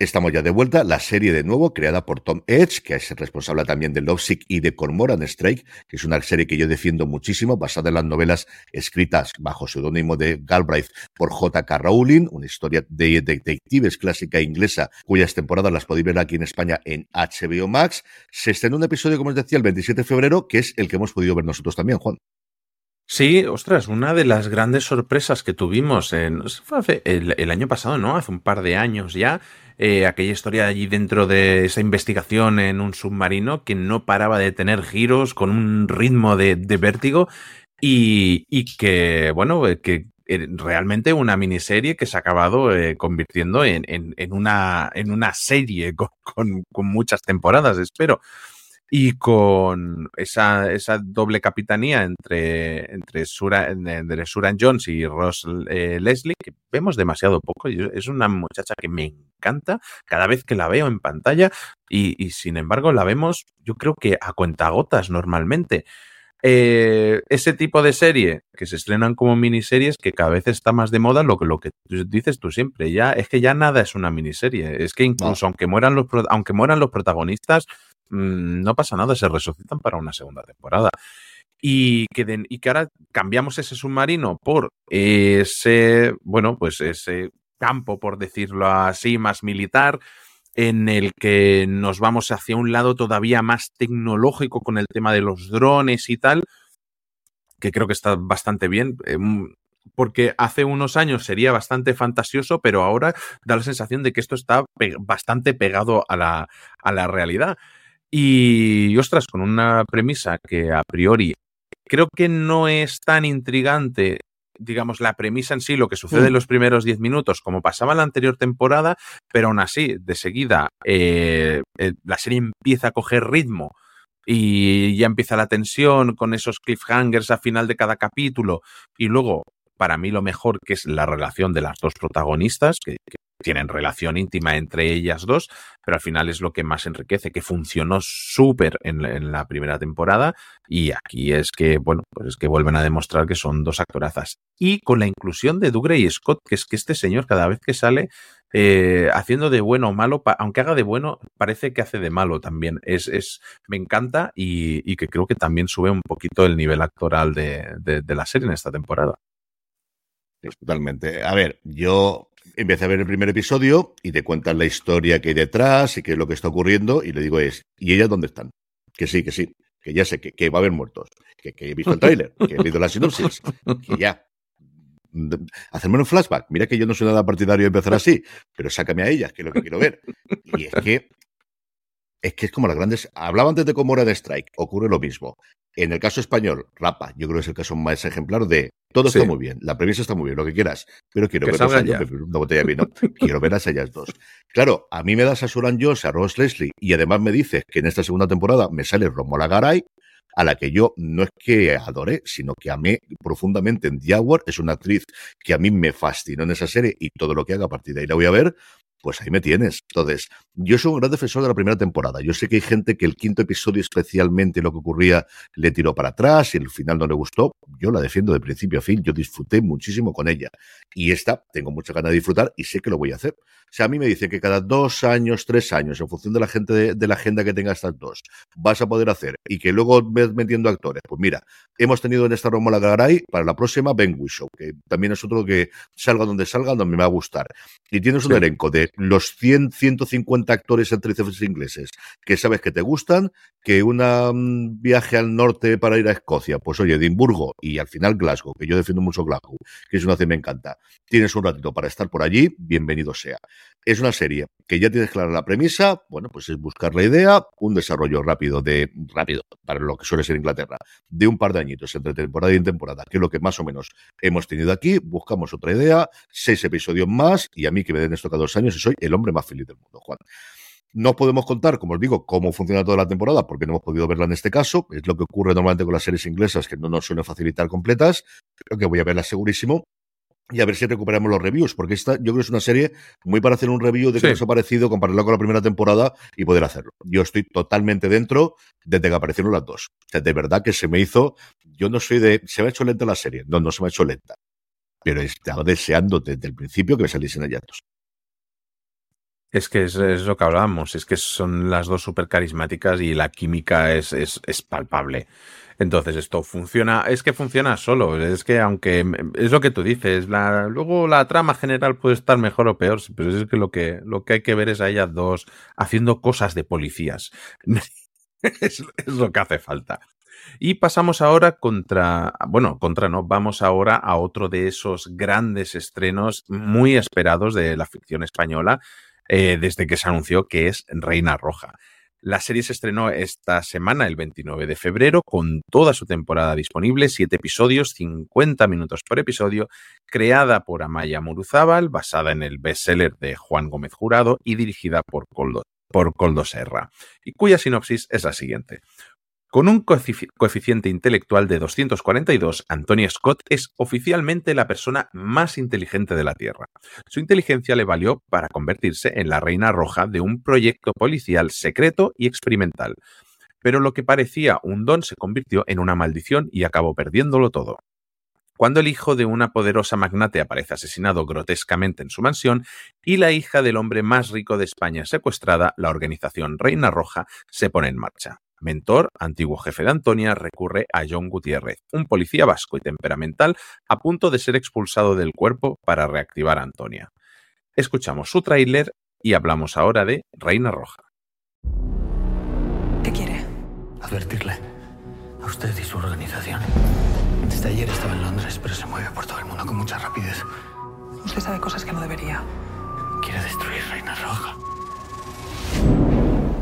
Estamos ya de vuelta, la serie de nuevo creada por Tom Edge, que es el responsable también de Lovesick y de Cormoran Strike, que es una serie que yo defiendo muchísimo, basada en las novelas escritas bajo seudónimo de Galbraith por J.K. Rowling, una historia de detectives clásica inglesa, cuyas temporadas las podéis ver aquí en España en HBO Max. Se estrenó un episodio, como os decía, el 27 de febrero, que es el que hemos podido ver nosotros también, Juan. Sí, ostras, una de las grandes sorpresas que tuvimos en, el, el, año pasado, ¿no? Hace un par de años ya, eh, aquella historia allí dentro de esa investigación en un submarino que no paraba de tener giros con un ritmo de, vértigo y, y, que, bueno, eh, que realmente una miniserie que se ha acabado eh, convirtiendo en, en, una, en una serie con, con muchas temporadas, espero y con esa, esa doble capitanía entre, entre, Sura, entre Suran Jones y Ross eh, Leslie, que vemos demasiado poco. Es una muchacha que me encanta cada vez que la veo en pantalla y, y sin embargo la vemos yo creo que a cuentagotas normalmente. Eh, ese tipo de serie que se estrenan como miniseries que cada vez está más de moda, lo que, lo que dices tú siempre, ya es que ya nada es una miniserie, es que incluso no. aunque mueran los aunque mueran los protagonistas, mmm, no pasa nada, se resucitan para una segunda temporada. Y que, de, y que ahora cambiamos ese submarino por ese, bueno, pues ese campo, por decirlo así, más militar, en el que nos vamos hacia un lado todavía más tecnológico con el tema de los drones y tal, que creo que está bastante bien. Eh, porque hace unos años sería bastante fantasioso, pero ahora da la sensación de que esto está bastante pegado a la, a la realidad. Y, ostras, con una premisa que a priori creo que no es tan intrigante digamos, la premisa en sí, lo que sucede mm. en los primeros 10 minutos, como pasaba en la anterior temporada, pero aún así, de seguida, eh, eh, la serie empieza a coger ritmo y ya empieza la tensión con esos cliffhangers a final de cada capítulo y luego, para mí, lo mejor que es la relación de las dos protagonistas, que, que tienen relación íntima entre ellas dos, pero al final es lo que más enriquece, que funcionó súper en, la primera temporada y aquí es que, bueno, pues es que vuelven a demostrar que son dos actorazas. Y con la inclusión de Dougray y Scott, que es que este señor cada vez que sale eh, haciendo de bueno o malo, aunque haga de bueno, parece que hace de malo también. Es, es me encanta y, que creo que también sube un poquito el nivel actoral de, de la serie en esta temporada. Es totalmente. A ver, yo empecé a ver el primer episodio y te cuentan la historia que hay detrás y qué es lo que está ocurriendo y le digo es, ¿y ellas dónde están? Que sí, que sí, que ya sé que, que va a haber muertos, que, que he visto el tráiler, que he leído la sinopsis, que ya, hacerme un flashback. Mira que yo no soy nada partidario de empezar así, pero sácame a ellas, que es lo que quiero ver. Y es que es que es como las grandes. Hablaba antes de cómo era de Strike, ocurre lo mismo. En el caso español, Rapa, yo creo que es el caso más ejemplar de todo sí. está muy bien, la premisa está muy bien, lo que quieras, pero quiero que ver a una botella de vino, quiero ver a ellas dos. Claro, a mí me das a Suran Jones, a Ross Leslie, y además me dices que en esta segunda temporada me sale Romola Garay, a la que yo no es que adoré, sino que amé profundamente en Diawar. Es una actriz que a mí me fascinó en esa serie y todo lo que haga a partir de ahí la voy a ver. Pues ahí me tienes. Entonces, yo soy un gran defensor de la primera temporada. Yo sé que hay gente que el quinto episodio, especialmente lo que ocurría, le tiró para atrás y el final no le gustó. Yo la defiendo de principio a fin. Yo disfruté muchísimo con ella. Y esta, tengo mucha ganas de disfrutar y sé que lo voy a hacer. O sea, a mí me dicen que cada dos años, tres años, en función de la gente de, de la agenda que tenga estas dos, vas a poder hacer y que luego ves metiendo actores. Pues mira, hemos tenido en esta Romola Garay para la próxima Ben Whishaw, que también es otro que salga donde salga, donde me va a gustar. Y tienes un sí. elenco de los 100, 150 actores y actrices ingleses que sabes que te gustan, que una, un viaje al norte para ir a Escocia, pues oye, Edimburgo y al final Glasgow, que yo defiendo mucho Glasgow, que es una ciudad que me encanta. Tienes un ratito para estar por allí, bienvenido sea. Es una serie que ya tienes clara la premisa, bueno, pues es buscar la idea, un desarrollo rápido de, rápido, para lo que suele ser Inglaterra, de un par de añitos entre temporada y temporada, que es lo que más o menos hemos tenido aquí, buscamos otra idea, seis episodios más, y a mí que me den esto cada dos años soy el hombre más feliz del mundo, Juan. No podemos contar, como os digo, cómo funciona toda la temporada, porque no hemos podido verla en este caso. Es lo que ocurre normalmente con las series inglesas, que no nos suelen facilitar completas. Creo que voy a verla segurísimo. Y a ver si recuperamos los reviews, porque esta yo creo que es una serie muy para hacer un review de sí. qué nos ha parecido, compararla con la primera temporada y poder hacerlo. Yo estoy totalmente dentro desde que aparecieron las dos. O sea, de verdad que se me hizo. Yo no soy de. Se me ha hecho lenta la serie. No, no se me ha hecho lenta. Pero estaba deseando desde el principio que me saliesen allá dos. Es que es, lo que hablábamos, es que son las dos súper carismáticas y la química es, es, palpable. Entonces esto funciona, es que funciona solo, es que aunque es lo que tú dices, luego la trama general puede estar mejor o peor, pero es que lo que, lo que hay que ver es a ellas dos haciendo cosas de policías. es lo que hace falta. Y pasamos ahora contra, bueno, contra no, vamos ahora a otro de esos grandes estrenos muy esperados de la ficción española, eh, desde que se anunció que es Reina Roja. La serie se estrenó esta semana, el 29 de febrero, con toda su temporada disponible, siete episodios, 50 minutos por episodio, creada por Amaya Muruzábal, basada en el bestseller de Juan Gómez Jurado y dirigida por Coldo, por Coldo Serra, y cuya sinopsis es la siguiente. Con un coeficiente intelectual de 242, Antonia Scott es oficialmente la persona más inteligente de la Tierra. Su inteligencia le valió para convertirse en la reina roja de un proyecto policial secreto y experimental. Pero lo que parecía un don se convirtió en una maldición y acabó perdiéndolo todo. Cuando el hijo de una poderosa magnate aparece asesinado grotescamente en su mansión y la hija del hombre más rico de España secuestrada, la organización Reina Roja se pone en marcha. Mentor, antiguo jefe de Antonia, recurre a John Gutiérrez, un policía vasco y temperamental a punto de ser expulsado del cuerpo para reactivar a Antonia. Escuchamos su tráiler y hablamos ahora de Reina Roja. ¿Qué quiere? Advertirle. A usted y su organización. Desde ayer estaba en Londres, pero se mueve por todo el mundo con mucha rapidez. Usted sabe cosas que no debería. Quiere destruir Reina Roja.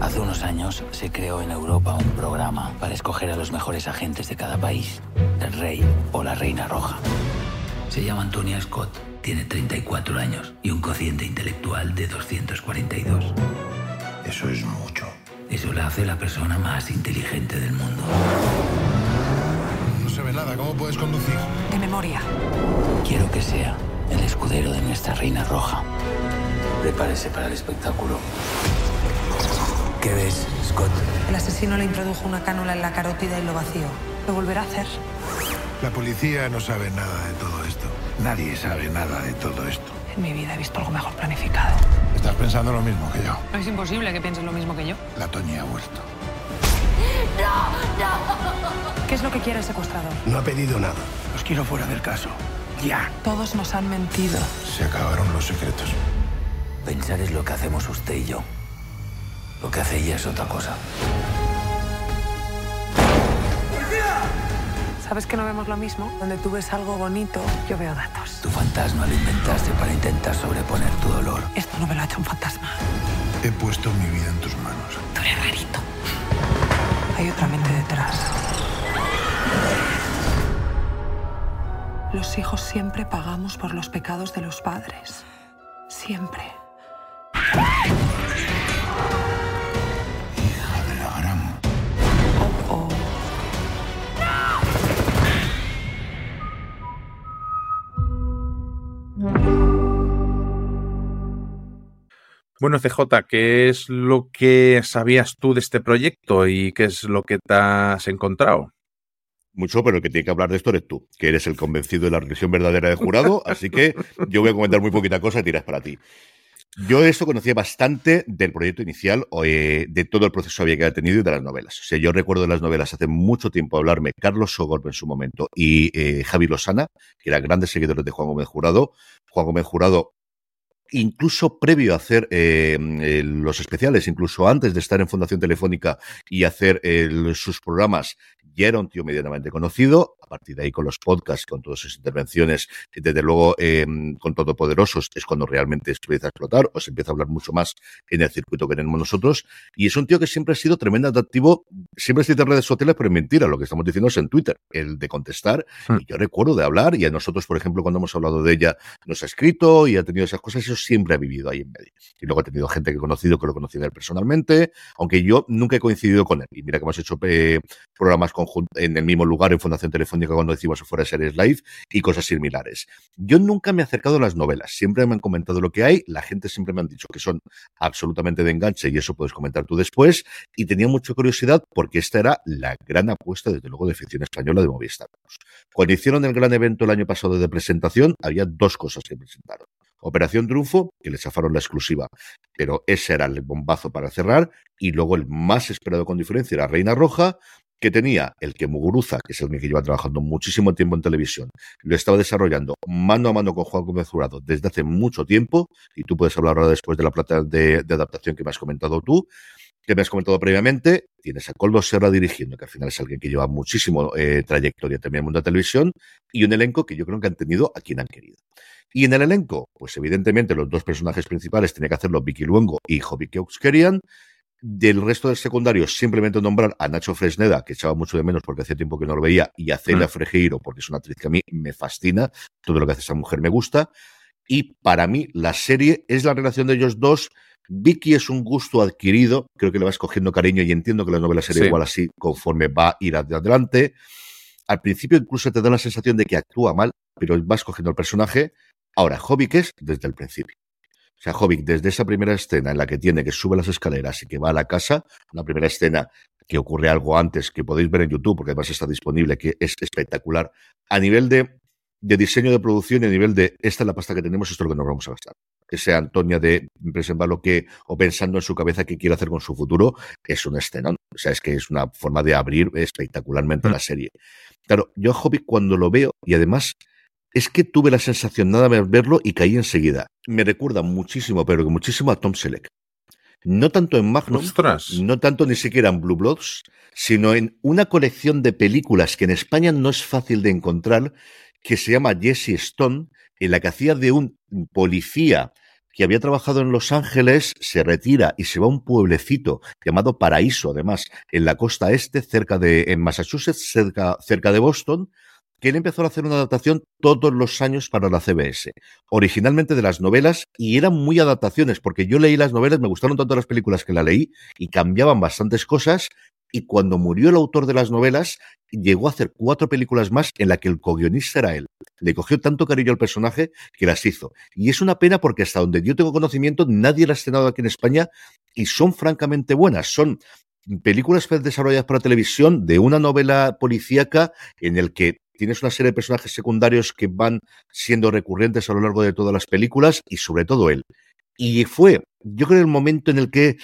Hace unos años se creó en Europa un programa para escoger a los mejores agentes de cada país, el rey o la reina roja. Se llama Antonia Scott, tiene 34 años y un cociente intelectual de 242. Eso es mucho. Eso la hace la persona más inteligente del mundo. No se ve nada, ¿cómo puedes conducir? De memoria. Quiero que sea el escudero de nuestra reina roja. Prepárese para el espectáculo. ¿Qué ves, Scott? El asesino le introdujo una cánula en la carótida y lo vació. Lo volverá a hacer. La policía no sabe nada de todo esto. Nadie sabe nada de todo esto. En mi vida he visto algo mejor planificado. Estás pensando lo mismo que yo. No es imposible que pienses lo mismo que yo. La Toñi ha vuelto. ¿Qué es lo que quiere el secuestrador? No ha pedido nada. Los quiero fuera del caso. Ya. Todos nos han mentido. Se acabaron los secretos. Pensar es lo que hacemos usted y yo. Lo que hace ella es otra cosa. ¿Sabes que no vemos lo mismo? Donde tú ves algo bonito, yo veo datos. Tu fantasma lo inventaste para intentar sobreponer tu dolor. Esto no me lo ha hecho un fantasma. He puesto mi vida en tus manos. Tú eres rarito. Hay otra mente detrás. Los hijos siempre pagamos por los pecados de los padres. Siempre. Bueno, CJ, ¿qué es lo que sabías tú de este proyecto y qué es lo que te has encontrado? Mucho, pero el que tiene que hablar de esto eres tú, que eres el convencido de la reflexión verdadera del jurado, así que yo voy a comentar muy poquita cosa y tiras para ti. Yo esto conocía bastante del proyecto inicial, o, eh, de todo el proceso que había tenido y de las novelas. O sea, yo recuerdo de las novelas hace mucho tiempo hablarme Carlos Sogorbe en su momento y eh, Javi Lozana, que eran grandes seguidores de Juan Gómez Jurado. Juan Gómez Jurado incluso previo a hacer eh, eh, los especiales, incluso antes de estar en Fundación Telefónica y hacer eh, sus programas, ya era un tío medianamente conocido. A partir de ahí, con los podcasts, con todas sus intervenciones, desde luego eh, con Todopoderosos, es cuando realmente se empieza a explotar o se empieza a hablar mucho más en el circuito que tenemos nosotros. Y es un tío que siempre ha sido tremendamente activo, siempre ha sido en redes sociales, pero es mentira. Lo que estamos diciendo es en Twitter, el de contestar. Y yo recuerdo de hablar, y a nosotros, por ejemplo, cuando hemos hablado de ella, nos ha escrito y ha tenido esas cosas, eso siempre ha vivido ahí en medio. Y luego ha tenido gente que he conocido que lo conocía de él personalmente, aunque yo nunca he coincidido con él. Y mira que hemos hecho eh, programas conjuntos en el mismo lugar en Fundación Telefónica cuando decimos fuera series live y cosas similares. Yo nunca me he acercado a las novelas, siempre me han comentado lo que hay, la gente siempre me han dicho que son absolutamente de enganche y eso puedes comentar tú después. Y tenía mucha curiosidad porque esta era la gran apuesta, desde luego, de ficción española de Movistar. Cuando hicieron el gran evento el año pasado de presentación, había dos cosas que presentaron. Operación Triunfo, que le chafaron la exclusiva, pero ese era el bombazo para cerrar, y luego el más esperado con diferencia era Reina Roja, que tenía el que Muguruza, que es el que lleva trabajando muchísimo tiempo en televisión, lo estaba desarrollando mano a mano con Juan Gómez Jurado desde hace mucho tiempo, y tú puedes hablar ahora después de la plata de, adaptación que me has comentado tú, que me has comentado previamente, tienes a Coldo Serra dirigiendo, que al final es alguien que lleva muchísimo eh, trayectoria también en el mundo de la televisión, y un elenco que yo creo que han tenido a quien han querido. Y en el elenco, pues evidentemente los dos personajes principales tenía que hacerlo Vicky Luengo y Joby Keuxkerian. Del resto del secundario, simplemente nombrar a Nacho Fresneda, que echaba mucho de menos porque hacía tiempo que no lo veía, y a Celia Mm. Frejeiro, porque es una actriz que a mí me fascina, todo lo que hace esa mujer me gusta. Y para mí, la serie es la relación de ellos dos. Vicky es un gusto adquirido, creo que le vas cogiendo cariño y entiendo que la novela sería Sí. igual así conforme va a ir adelante. Al principio incluso te da la sensación de que actúa mal, pero vas cogiendo el personaje. Ahora, Hobbit es desde el principio. O sea, Hobbit, desde esa primera escena en la que tiene que sube las escaleras y que va a la casa, una primera escena que ocurre algo antes, que podéis ver en YouTube, porque además está disponible, que es espectacular. A nivel de, de diseño de producción y a nivel de esta es la pasta que tenemos, esto es lo que nos vamos a gastar. Ese Antonia de presentar lo que, o pensando en su cabeza qué quiere hacer con su futuro, es un escenón. O sea, es que es una forma de abrir espectacularmente la serie. Claro, yo a Hobbit cuando lo veo, y además es que tuve la sensación nada más verlo y caí enseguida. Me recuerda muchísimo, pero que muchísimo a Tom Selleck. No tanto en Magnum, no tanto ni siquiera en Blue Bloods, sino en una colección de películas que en España no es fácil de encontrar, que se llama Jesse Stone, en la que hacía de un policía que había trabajado en Los Ángeles, se retira y se va a un pueblecito llamado Paraíso, además, en la costa este, cerca de, en Massachusetts, cerca, cerca de Boston, que él empezó a hacer una adaptación todos los años para la CBS, originalmente de las novelas, y eran muy adaptaciones, porque yo leí las novelas, me gustaron tanto las películas que la leí, y cambiaban bastantes cosas, y cuando murió el autor de las novelas, llegó a hacer cuatro películas más en la que el co-guionista era él. Le cogió tanto cariño al personaje que las hizo. Y es una pena porque hasta donde yo tengo conocimiento, nadie la ha estrenado aquí en España y son francamente buenas. Son películas desarrolladas para televisión de una novela policíaca en el que tienes una serie de personajes secundarios que van siendo recurrentes a lo largo de todas las películas y sobre todo él. Y fue, yo creo, el momento en el que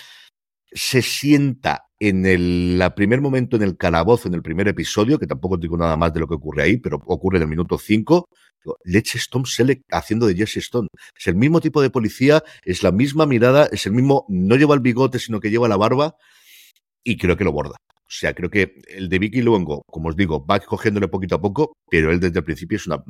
se sienta en el primer momento en el calabozo, en el primer episodio, que tampoco digo nada más de lo que ocurre ahí, pero ocurre en el minuto 5, Leche Stone Select haciendo de Jesse Stone. Es el mismo tipo de policía, es la misma mirada, es el mismo, no lleva el bigote, sino que lleva la barba, y creo que lo borda. O sea, creo que el de Vicky Luengo, como os digo, va cogiéndole poquito a poco, pero él desde el principio es una.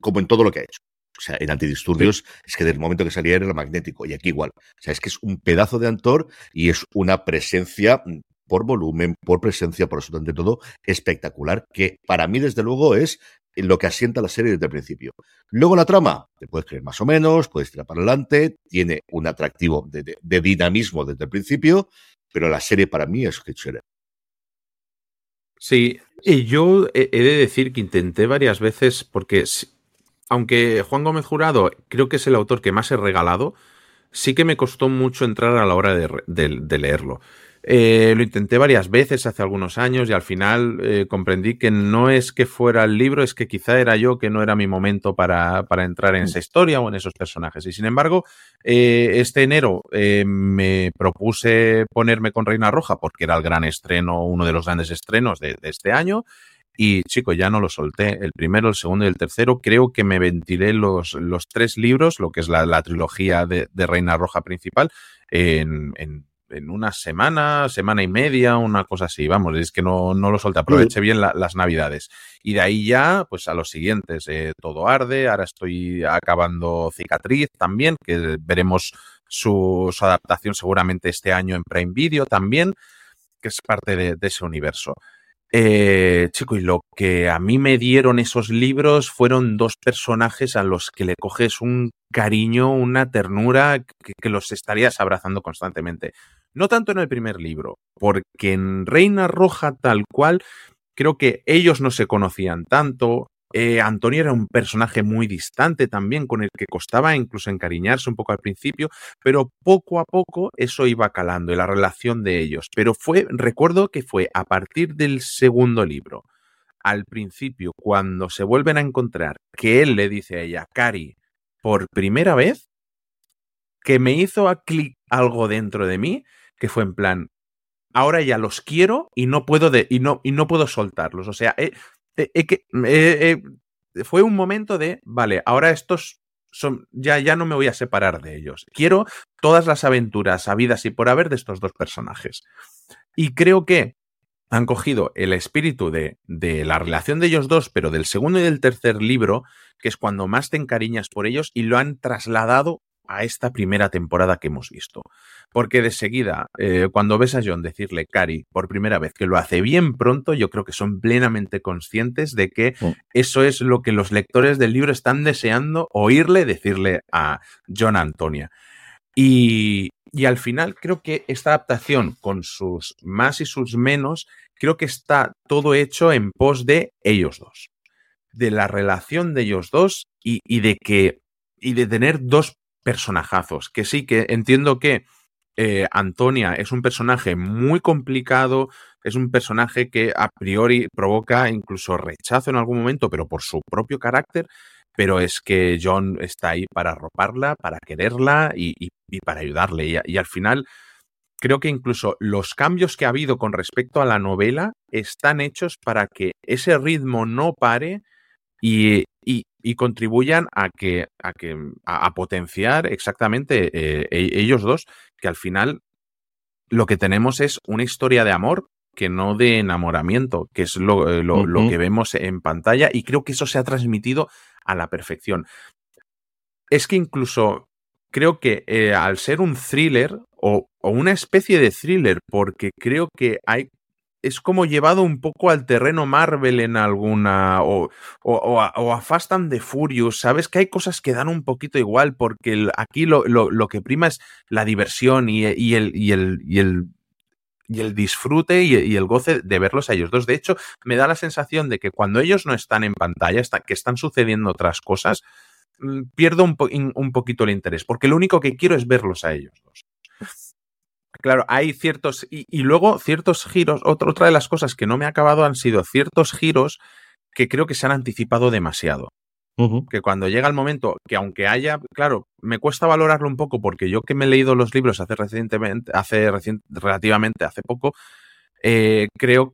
como en todo lo que ha hecho. O sea, en antidisturbios es que desde el momento que salía era magnético y aquí igual. O sea, es que es un pedazo de actor y es una presencia por volumen, por presencia, por absolutamente todo, espectacular, que para mí desde luego es lo que asienta la serie desde el principio. Luego la trama, te puedes creer más o menos, puedes tirar para adelante, tiene un atractivo de, de dinamismo desde el principio, pero la serie para mí es Hitcher. Sí, y yo he de decir que intenté varias veces, porque aunque Juan Gómez Jurado creo que es el autor que más he regalado, sí que me costó mucho entrar a la hora de leerlo. Eh, lo intenté varias veces hace algunos años y al final eh, comprendí que no es que fuera el libro, es que quizá era yo que no era mi momento para, para entrar en mm. esa historia o en esos personajes. Y sin embargo, eh, este enero me propuse ponerme con Reina Roja porque era el gran estreno, uno de los grandes estrenos de, este año. Y chico, ya no lo solté. El primero, el segundo y el tercero. Creo que me ventilé los, los tres libros, lo que es la, trilogía de, Reina Roja principal, en en una semana, semana y media, una cosa así. Vamos, es que no, no lo solté, aproveché bien las navidades. Y de ahí ya, pues a los siguientes, eh, Todo Arde, ahora estoy acabando Cicatriz también, que veremos su, adaptación seguramente este año en Prime Video también, que es parte de, ese universo. Eh, chico, y lo que a mí me dieron esos libros fueron dos personajes a los que le coges un cariño, una ternura, que, que los estarías abrazando constantemente. No tanto en el primer libro, porque en Reina Roja tal cual, creo que ellos no se conocían tanto. Eh, Antonio era un personaje muy distante también, con el que costaba incluso encariñarse un poco al principio, pero poco a poco eso iba calando y la relación de ellos. Pero fue, recuerdo que fue a partir del segundo libro, al principio, cuando se vuelven a encontrar, que él le dice a ella, Cari, por primera vez, que me hizo a clic algo dentro de mí que fue en plan, ahora ya los quiero y no puedo, de, y no, y no puedo soltarlos. O sea, que fue un momento de, vale, ahora estos son, ya, ya no me voy a separar de ellos. Quiero todas las aventuras habidas y por haber de estos dos personajes. Y creo que han cogido el espíritu de, de, la relación de ellos dos, pero del segundo y del tercer libro, que es cuando más te encariñas por ellos, y lo han trasladado a esta primera temporada que hemos visto. Porque de seguida, eh, cuando ves a John decirle Cari por primera vez que lo hace bien pronto, yo creo que son plenamente conscientes de que eso es lo que los lectores del libro están deseando oírle decirle a John Antonia. Y, y al final creo que esta adaptación, con sus más y sus menos, creo que está todo hecho en pos de ellos dos. De la relación de ellos dos y, y de que y de tener dos personajazos. Que sí, que entiendo que eh, Antonia es un personaje muy complicado, es un personaje que a priori provoca incluso rechazo en algún momento, pero por su propio carácter. Pero es que John está ahí para arroparla, para quererla y, para ayudarle. Y, al final, creo que incluso los cambios que ha habido con respecto a la novela están hechos para que ese ritmo no pare y, y contribuyan a que a que a, potenciar exactamente eh, e, ellos dos que al final lo que tenemos es una historia de amor que no de enamoramiento, que es lo, eh, lo, que vemos en pantalla y creo que eso se ha transmitido a la perfección. Es que incluso creo que eh, al ser un thriller o, o, una especie de thriller, porque creo que hay es como llevado un poco al terreno Marvel en alguna. o, o, a, Fast and the Furious. Sabes que hay cosas que dan un poquito igual, porque aquí lo, lo, que prima es la diversión y, el, y, el, y el y el disfrute y, el goce de verlos a ellos dos. De hecho, me da la sensación de que cuando ellos no están en pantalla, que están sucediendo otras cosas, mmm, pierdo un, po un, poquito el interés, porque lo único que quiero es verlos a ellos dos. Claro, hay ciertos, y, y luego ciertos giros, otra, otra de las cosas que no me ha acabado han sido ciertos giros que creo que se han anticipado demasiado. Uh -huh. Que cuando llega el momento, que aunque haya, claro, me cuesta valorarlo un poco porque yo que me he leído los libros hace recientemente, hace recient, relativamente, hace poco, eh, creo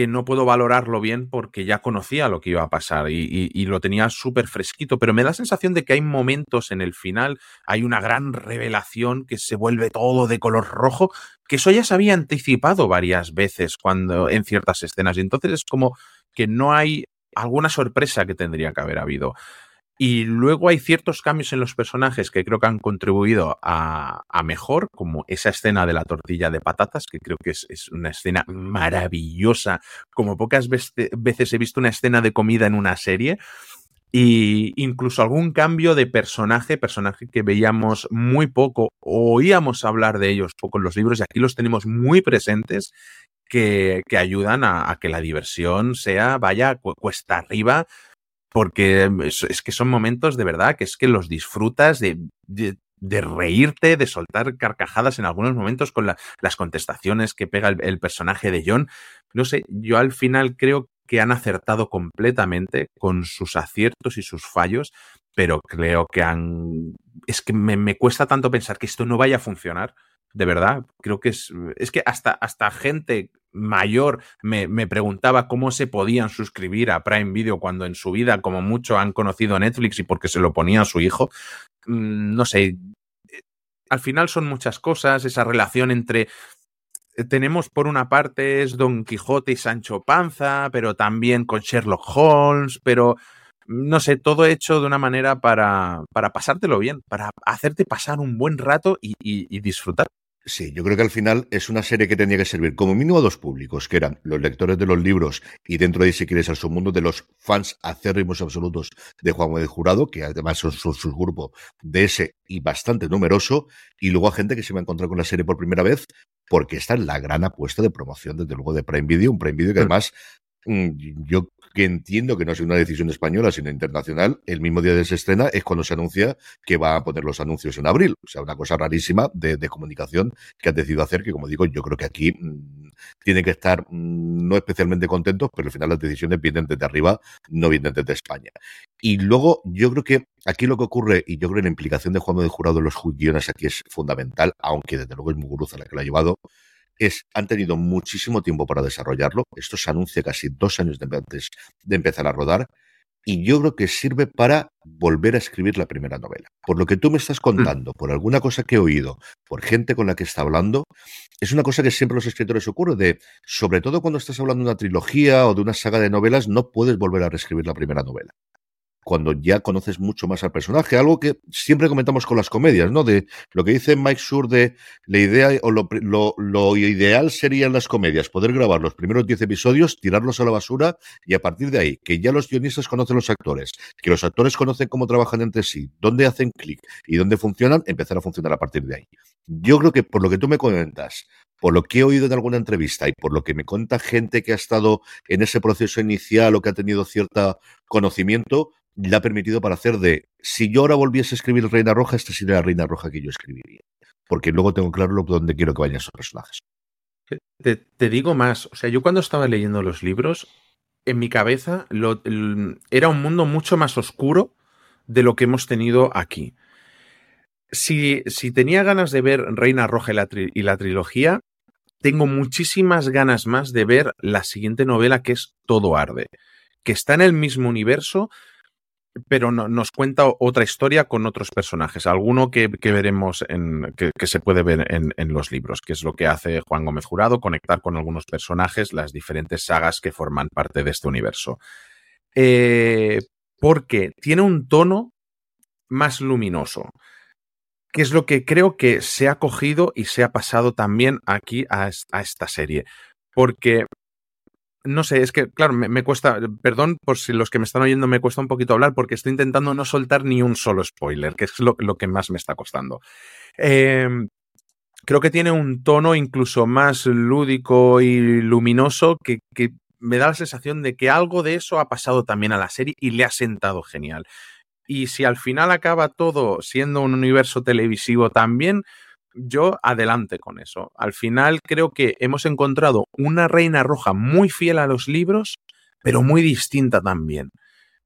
que no puedo valorarlo bien porque ya conocía lo que iba a pasar y, lo tenía súper fresquito, pero me da la sensación de que hay momentos en el final, hay una gran revelación que se vuelve todo de color rojo, que eso ya se había anticipado varias veces cuando en ciertas escenas y entonces es como que no hay alguna sorpresa que tendría que haber habido. Y luego hay ciertos cambios en los personajes que creo que han contribuido a, a mejor, como esa escena de la tortilla de patatas, que creo que es, es una escena maravillosa, como pocas veces he visto una escena de comida en una serie. Y incluso algún cambio de personaje, personaje que veíamos muy poco, oíamos hablar de ellos poco en los libros y aquí los tenemos muy presentes que, que ayudan a, a, que la diversión sea, vaya, cuesta arriba, porque es, es, que son momentos de verdad que es que los disfrutas de, de, reírte, de soltar carcajadas en algunos momentos con la, las contestaciones que pega el, el, personaje de John. No sé, yo al final creo que han acertado completamente con sus aciertos y sus fallos, pero creo que han... Es que me, me cuesta tanto pensar que esto no vaya a funcionar de verdad, creo que es, es que hasta, hasta gente mayor me, me, preguntaba cómo se podían suscribir a Prime Video cuando en su vida, como mucho, han conocido Netflix y porque se lo ponía a su hijo. Mm, no sé, al final son muchas cosas, esa relación entre eh, tenemos por una parte es Don Quijote y Sancho Panza, pero también con Sherlock Holmes, pero no sé, todo hecho de una manera para, para pasártelo bien, para hacerte pasar un buen rato y, y, y disfrutar. Sí, yo creo que al final es una serie que tenía que servir como mínimo a dos públicos, que eran los lectores de los libros y dentro de ahí, si quieres, al submundo de los fans acérrimos absolutos de Juan de Jurado, que además son su, su, grupo de ese y bastante numeroso, y luego a gente que se va a encontrar con la serie por primera vez, porque esta es la gran apuesta de promoción, desde luego, de Prime Video, un Prime Video que además yo que entiendo que no es una decisión española, sino internacional, el mismo día de se estrena es cuando se anuncia que va a poner los anuncios en abril. O sea, una cosa rarísima de, de comunicación que han decidido hacer, que como digo, yo creo que aquí mmm, tienen que estar mmm, no especialmente contentos, pero al final las decisiones vienen desde arriba, no vienen desde España. Y luego yo creo que aquí lo que ocurre, y yo creo que la implicación de Juan de Jurado en los guiones aquí es fundamental, aunque desde luego es Muguruza la que lo ha llevado, es, han tenido muchísimo tiempo para desarrollarlo. Esto se anuncia casi dos años de, antes de empezar a rodar. Y yo creo que sirve para volver a escribir la primera novela. Por lo que tú me estás contando, por alguna cosa que he oído, por gente con la que está hablando, es una cosa que siempre a los escritores ocurre, de, sobre todo cuando estás hablando de una trilogía o de una saga de novelas, no puedes volver a reescribir la primera novela cuando ya conoces mucho más al personaje, algo que siempre comentamos con las comedias, ¿no? De lo que dice Mike Sur de la idea o lo, lo, lo ideal sería en las comedias poder grabar los primeros 10 episodios, tirarlos a la basura y a partir de ahí, que ya los guionistas conocen los actores, que los actores conocen cómo trabajan entre sí, dónde hacen clic y dónde funcionan, empezar a funcionar a partir de ahí. Yo creo que por lo que tú me comentas, por lo que he oído en alguna entrevista y por lo que me cuenta gente que ha estado en ese proceso inicial o que ha tenido cierto conocimiento, le ha permitido para hacer de, si yo ahora volviese a escribir Reina Roja, esta sería la Reina Roja que yo escribiría. Porque luego tengo claro dónde quiero que vayan esos personajes. Te, te, digo más, o sea, yo cuando estaba leyendo los libros, en mi cabeza lo, era un mundo mucho más oscuro de lo que hemos tenido aquí. Si, si tenía ganas de ver Reina Roja y la trilogía, tengo muchísimas ganas más de ver la siguiente novela que es Todo Arde, que está en el mismo universo, pero no, nos cuenta otra historia con otros personajes, alguno que, veremos en, que, se puede ver en, los libros, que es lo que hace Juan Gómez Jurado, conectar con algunos personajes, las diferentes sagas que forman parte de este universo. Eh, porque tiene un tono más luminoso, que es lo que creo que se ha cogido y se ha pasado también aquí a esta serie. Porque no sé, es que, claro, me, cuesta, perdón por si los que me están oyendo me cuesta un poquito hablar porque estoy intentando no soltar ni un solo spoiler, que es lo, que más me está costando. Eh, creo que tiene un tono incluso más lúdico y luminoso que me da la sensación de que algo de eso ha pasado también a la serie y le ha sentado genial. Y si al final acaba todo siendo un universo televisivo también, yo adelante con eso. Al final creo que hemos encontrado una reina roja muy fiel a los libros, pero muy distinta también.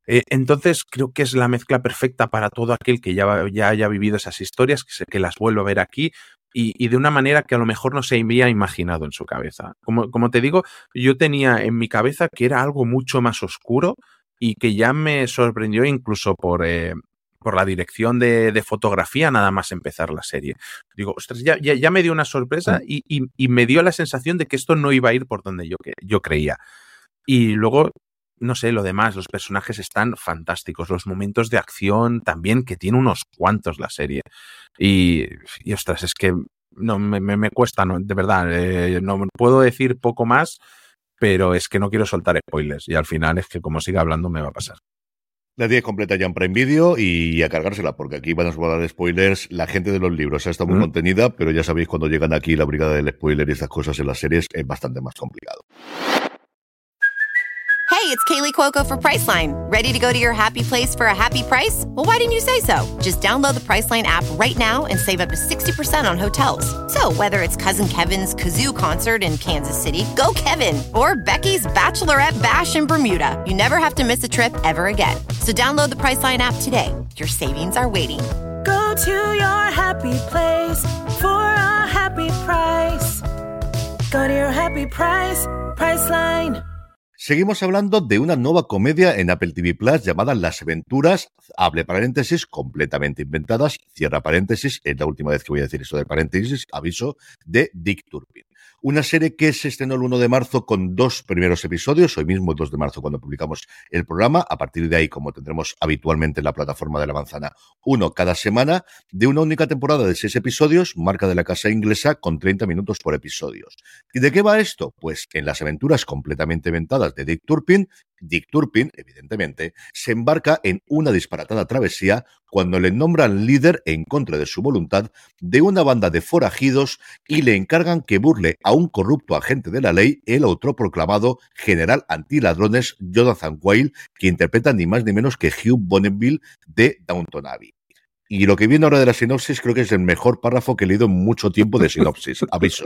Eh, entonces creo que es la mezcla perfecta para todo aquel que ya, ya haya vivido esas historias, que, que las vuelva a ver aquí y, y, de una manera que a lo mejor no se había imaginado en su cabeza. Como, como te digo, yo tenía en mi cabeza que era algo mucho más oscuro y que ya me sorprendió incluso por, eh, por la dirección de, de, fotografía nada más empezar la serie. Digo, ostras, ya, ya, ya me dio una sorpresa y, y, y, me dio la sensación de que esto no iba a ir por donde yo, yo creía. Y luego no sé, lo demás, los personajes están fantásticos, los momentos de acción también, que tiene unos cuantos la serie. Y, y ostras, es que no me, me, me cuesta, no, de verdad, eh, no puedo decir poco más, pero es que no quiero soltar spoilers y al final es que como siga hablando me va a pasar. La 10 completa ya en Prime Video y a cargársela, porque aquí van a dar spoilers. La gente de los libros ha estado muy mm. contenida, pero ya sabéis, cuando llegan aquí la brigada del spoiler y estas cosas en las series es bastante más complicado. Hey, it's Kaylee Cuoco for Priceline. Ready to go to your happy place for a happy price? Well, why didn't you say so? Just download the Priceline app right now and save up to 60% on hotels. So, whether it's Cousin Kevin's Kazoo concert in Kansas City, go Kevin, or Becky's Bachelorette Bash in Bermuda, you never have to miss a trip ever again. So, download the Priceline app today. Your savings are waiting. Go to your happy place for a happy price. Go to your happy price, Priceline. Seguimos hablando de una nueva comedia en Apple TV Plus llamada Las Aventuras, hable paréntesis, completamente inventadas, cierra paréntesis, es la última vez que voy a decir eso de paréntesis, aviso, de Dick Turpin. Una serie que se estrenó el 1 de marzo con dos primeros episodios, hoy mismo el 2 de marzo cuando publicamos el programa, a partir de ahí, como tendremos habitualmente en la plataforma de la manzana, uno cada semana, de una única temporada de seis episodios, marca de la casa inglesa, con 30 minutos por episodios. ¿Y de qué va esto? Pues en las aventuras completamente inventadas de Dick Turpin, Dick Turpin, evidentemente, se embarca en una disparatada travesía cuando le nombran líder en contra de su voluntad de una banda de forajidos y le encargan que burle a un corrupto agente de la ley, el autoproclamado general antiladrones Jonathan Quayle, que interpreta ni más ni menos que Hugh Bonneville de Downton Abbey. Y lo que viene ahora de la sinopsis creo que es el mejor párrafo que he leído en mucho tiempo de sinopsis. Aviso.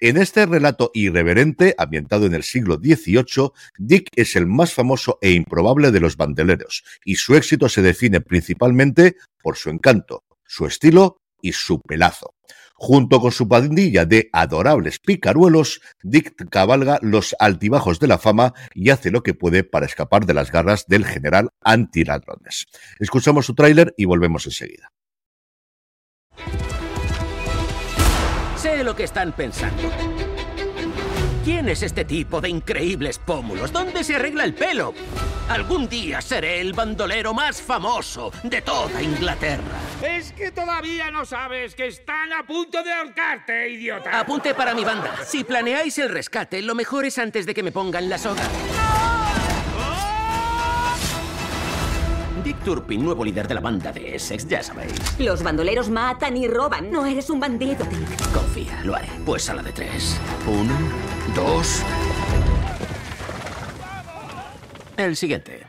En este relato irreverente, ambientado en el siglo XVIII, Dick es el más famoso e improbable de los bandeleros, y su éxito se define principalmente por su encanto, su estilo y su pelazo. Junto con su pandilla de adorables picaruelos, Dick cabalga los altibajos de la fama y hace lo que puede para escapar de las garras del general antiladrones. Escuchamos su tráiler y volvemos enseguida. Sé lo que están pensando. ¿Quién es este tipo de increíbles pómulos? ¿Dónde se arregla el pelo? Algún día seré el bandolero más famoso de toda Inglaterra. Es que todavía no sabes que están a punto de ahorcarte, idiota. Apunte para mi banda. Si planeáis el rescate, lo mejor es antes de que me pongan la soga. Dick Turpin, nuevo líder de la banda de Essex, ya sabéis. Los bandoleros matan y roban. No eres un bandido, Dick. Confía, lo haré. Pues a la de tres. Uno, dos. El siguiente.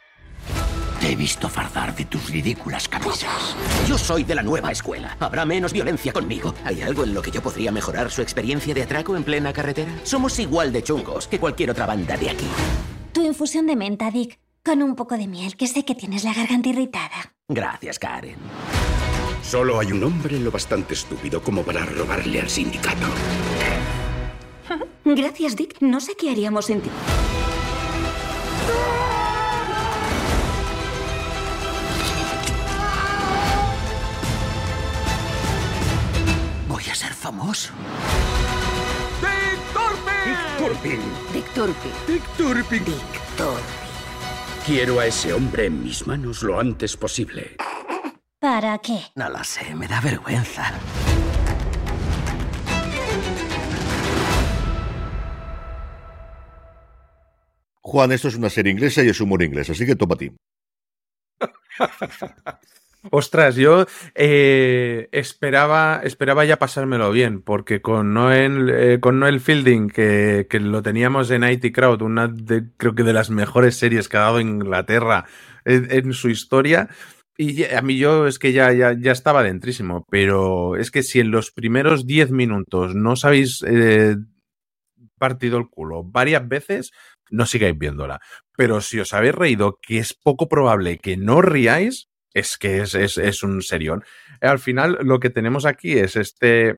Te he visto fardar de tus ridículas camisas. Yo soy de la nueva escuela. Habrá menos violencia conmigo. ¿Hay algo en lo que yo podría mejorar su experiencia de atraco en plena carretera? Somos igual de chungos que cualquier otra banda de aquí. Tu infusión de menta, Dick. Con un poco de miel, que sé que tienes la garganta irritada. Gracias, Karen. Solo hay un hombre lo bastante estúpido como para robarle al sindicato. Gracias, Dick. No sé qué haríamos sin ti. Voy a ser famoso. ¡Dick Turpin! Dick Turpin. ¡Dick Turpin! Dick Turpin. Quiero a ese hombre en mis manos lo antes posible. ¿Para qué? No lo sé, me da vergüenza. Juan, esto es una serie inglesa y es humor inglés, así que toma ti. Ostras, yo eh, esperaba, esperaba ya pasármelo bien, porque con Noel, eh, con Noel Fielding, que, lo teníamos en IT Crowd, una de, creo que de las mejores series que ha dado Inglaterra en, su historia, y a mí yo es que ya, ya, ya, estaba dentrísimo, pero es que si en los primeros 10 minutos no os habéis eh, partido el culo varias veces, no sigáis viéndola. Pero si os habéis reído, que es poco probable que no riáis, es que es, es, un serión. Al final, lo que tenemos aquí es este,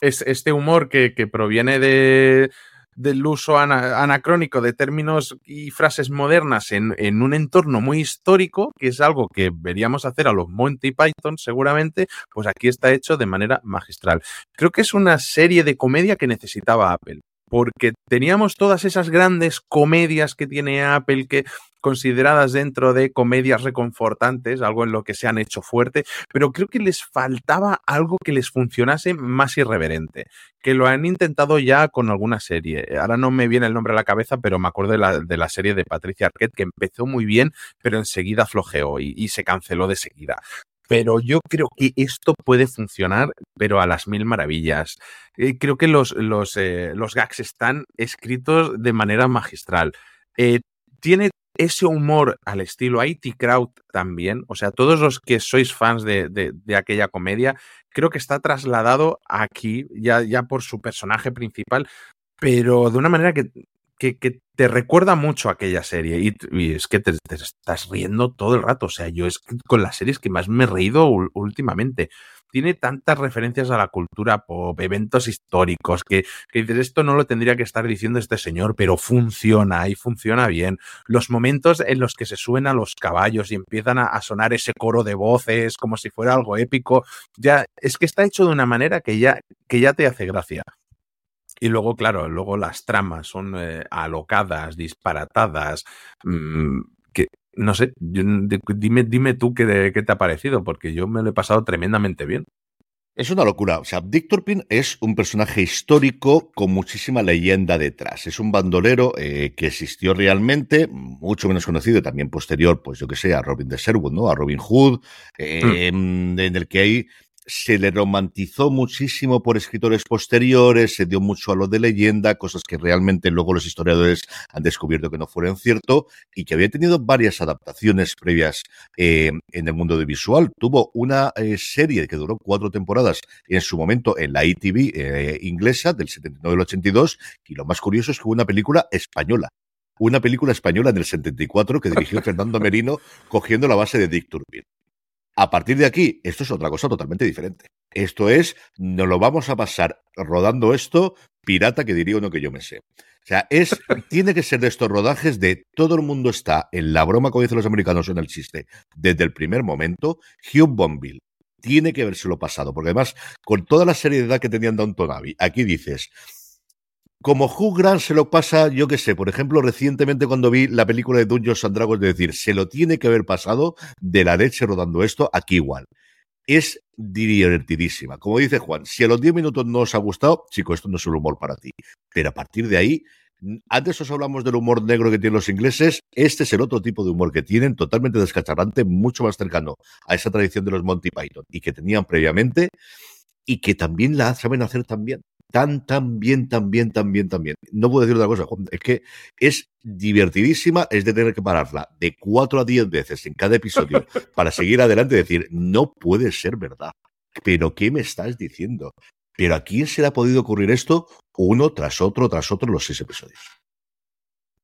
es este humor que, que proviene de, del uso ana, anacrónico de términos y frases modernas en, en, un entorno muy histórico, que es algo que veríamos hacer a los Monty Python seguramente, pues aquí está hecho de manera magistral. Creo que es una serie de comedia que necesitaba Apple porque teníamos todas esas grandes comedias que tiene Apple que consideradas dentro de comedias reconfortantes, algo en lo que se han hecho fuerte, pero creo que les faltaba algo que les funcionase más irreverente, que lo han intentado ya con alguna serie. Ahora no me viene el nombre a la cabeza, pero me acuerdo de la, de la serie de Patricia Arquette, que empezó muy bien, pero enseguida flojeó y, y se canceló de seguida pero yo creo que esto puede funcionar, pero a las mil maravillas. Eh, creo que los, los, eh, los, gags están escritos de manera magistral. Eh, tiene ese humor al estilo IT Crowd también, o sea, todos los que sois fans de, de, de aquella comedia, creo que está trasladado aquí, ya, ya por su personaje principal, pero de una manera que que, te recuerda mucho aquella serie y, es que te, te, estás riendo todo el rato. O sea, yo es con las series que más me he reído últimamente. Tiene tantas referencias a la cultura pop, eventos históricos, que, que dices, esto no lo tendría que estar diciendo este señor, pero funciona y funciona bien. Los momentos en los que se suben a los caballos y empiezan a, a sonar ese coro de voces como si fuera algo épico, ya es que está hecho de una manera que ya, que ya te hace gracia. Y luego, claro, luego las tramas son eh, alocadas, disparatadas, mmm, que no sé, yo, dime, dime tú qué, qué, te ha parecido, porque yo me lo he pasado tremendamente bien. Es una locura. O sea, Dick Turpin es un personaje histórico con muchísima leyenda detrás. Es un bandolero eh, que existió realmente, mucho menos conocido, también posterior, pues yo que sé, a Robin de Sherwood, ¿no? A Robin Hood, eh, mm. en el que hay se le romantizó muchísimo por escritores posteriores, se dio mucho a lo de leyenda, cosas que realmente luego los historiadores han descubierto que no fueron cierto y que había tenido varias adaptaciones previas eh, en el mundo de visual. Tuvo una eh, serie que duró cuatro temporadas en su momento en la ITV eh, inglesa del 79 al 82 y lo más curioso es que hubo una película española una película española en el 74 que dirigió Fernando Merino cogiendo la base de Dick Turpin. A partir de aquí, esto es otra cosa totalmente diferente. Esto es, nos lo vamos a pasar rodando esto, pirata que diría uno que yo me sé. O sea, es, tiene que ser de estos rodajes de todo el mundo está en la broma, como dicen los americanos en el chiste, desde el primer momento. Hugh Bonville tiene que habérselo pasado, porque además, con toda la seriedad que tenían Downton Abbey, aquí dices, como Hugh Grant se lo pasa, yo qué sé, por ejemplo, recientemente cuando vi la película de Dungeons and Dragons, de decir, se lo tiene que haber pasado de la leche rodando esto, aquí igual. Es divertidísima. Como dice Juan, si a los 10 minutos no os ha gustado, chico, esto no es un humor para ti. Pero a partir de ahí, antes os hablamos del humor negro que tienen los ingleses, este es el otro tipo de humor que tienen, totalmente descacharrante, mucho más cercano a esa tradición de los Monty Python y que tenían previamente y que también la saben hacer también tan, tan bien, tan bien, tan bien, tan bien. No puedo decir otra cosa, Juan. Es que es divertidísima, es de tener que pararla de cuatro a diez veces en cada episodio para seguir adelante y decir, no puede ser verdad. ¿Pero qué me estás diciendo? ¿Pero a quién se le ha podido ocurrir esto uno tras otro, tras otro, los seis episodios?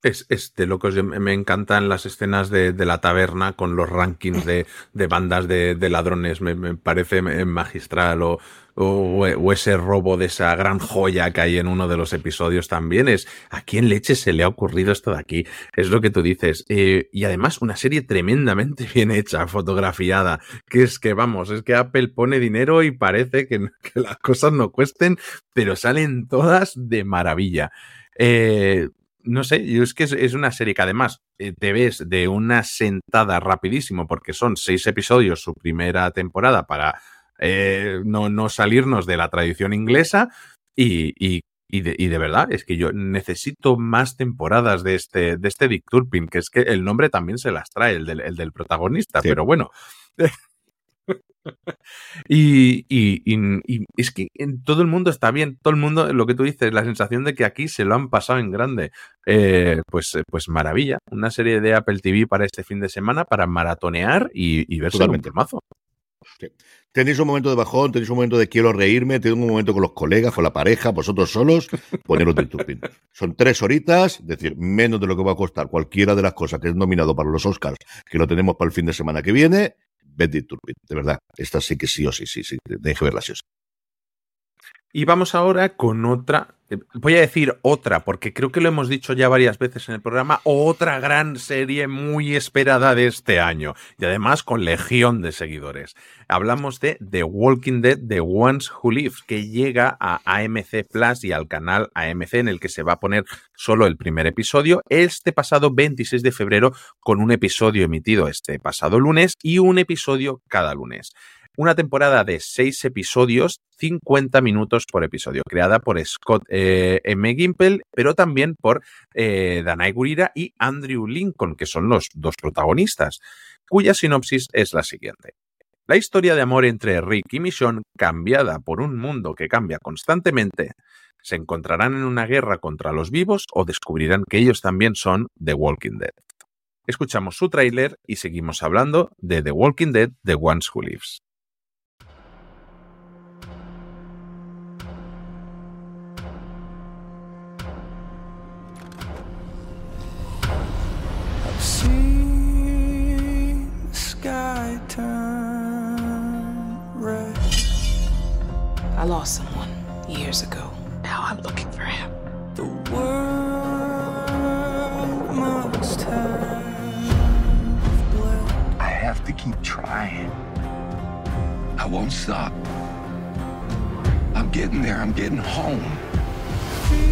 Es, es, de locos. Me encantan las escenas de, de la taberna con los rankings de, de bandas de, ladrones. Me, parece magistral. O, o, o, ese robo de esa gran joya que hay en uno de los episodios también. Es a quién leche se le ha ocurrido esto de aquí. Es lo que tú dices. Eh, y además, una serie tremendamente bien hecha, fotografiada. Que es que, vamos, es que Apple pone dinero y parece que, que las cosas no cuesten, pero salen todas de maravilla. Eh, no sé, yo es que es, es, una serie que además eh, te ves de una sentada rapidísimo porque son seis episodios su primera temporada para eh, no, no, salirnos de la tradición inglesa y, y, y, de, y, de, verdad es que yo necesito más temporadas de este, de este Dick Turpin, que es que el nombre también se las trae, el del, el del protagonista, sí. pero bueno. Y, y- y- y es que en todo el mundo está bien, todo el mundo, lo que tú dices, la sensación de que aquí se lo han pasado en grande. Eh, pues, eh, pues maravilla, una serie de Apple TV para este fin de semana para maratonear y, verse un Totalmente. plumazo. Sí. Tenéis un momento de bajón, tenéis un momento de quiero reírme, tenéis un momento con los colegas, con la pareja, vosotros solos, poneros del Turpin. Son tres horitas, es decir, menos de lo que va a costar cualquiera de las cosas que es nominado para los Oscars, que lo tenemos para el fin de semana que viene. Ved The Turpin, de verdad. Esta sí que sí o sí, sí, sí. Tenéis que verla sí o sí. Y vamos ahora con otra, eh, voy a decir otra, porque creo que lo hemos dicho ya varias veces en el programa, otra gran serie muy esperada de este año y además con legión de seguidores. Hablamos de The Walking Dead, The Ones Who Live, que llega a AMC Plus y al canal AMC en el que se va a poner solo el primer episodio este pasado 26 de febrero con un episodio emitido este pasado lunes y un episodio cada lunes una temporada de seis episodios, 50 minutos por episodio, creada por Scott eh, M. Gimple, pero también por eh, Gurira y Andrew Lincoln, que son los dos protagonistas, cuya sinopsis es la siguiente. La historia de amor entre Rick y Michonne, cambiada por un mundo que cambia constantemente, se encontrarán en una guerra contra los vivos o descubrirán que ellos también son The Walking Dead. Escuchamos su tráiler y seguimos hablando de The Walking Dead, The Ones Who Lives. I lost someone years ago. Now I'm looking for him. The world must have bled. I have to keep trying. I won't stop. I'm getting there. I'm getting home. Fields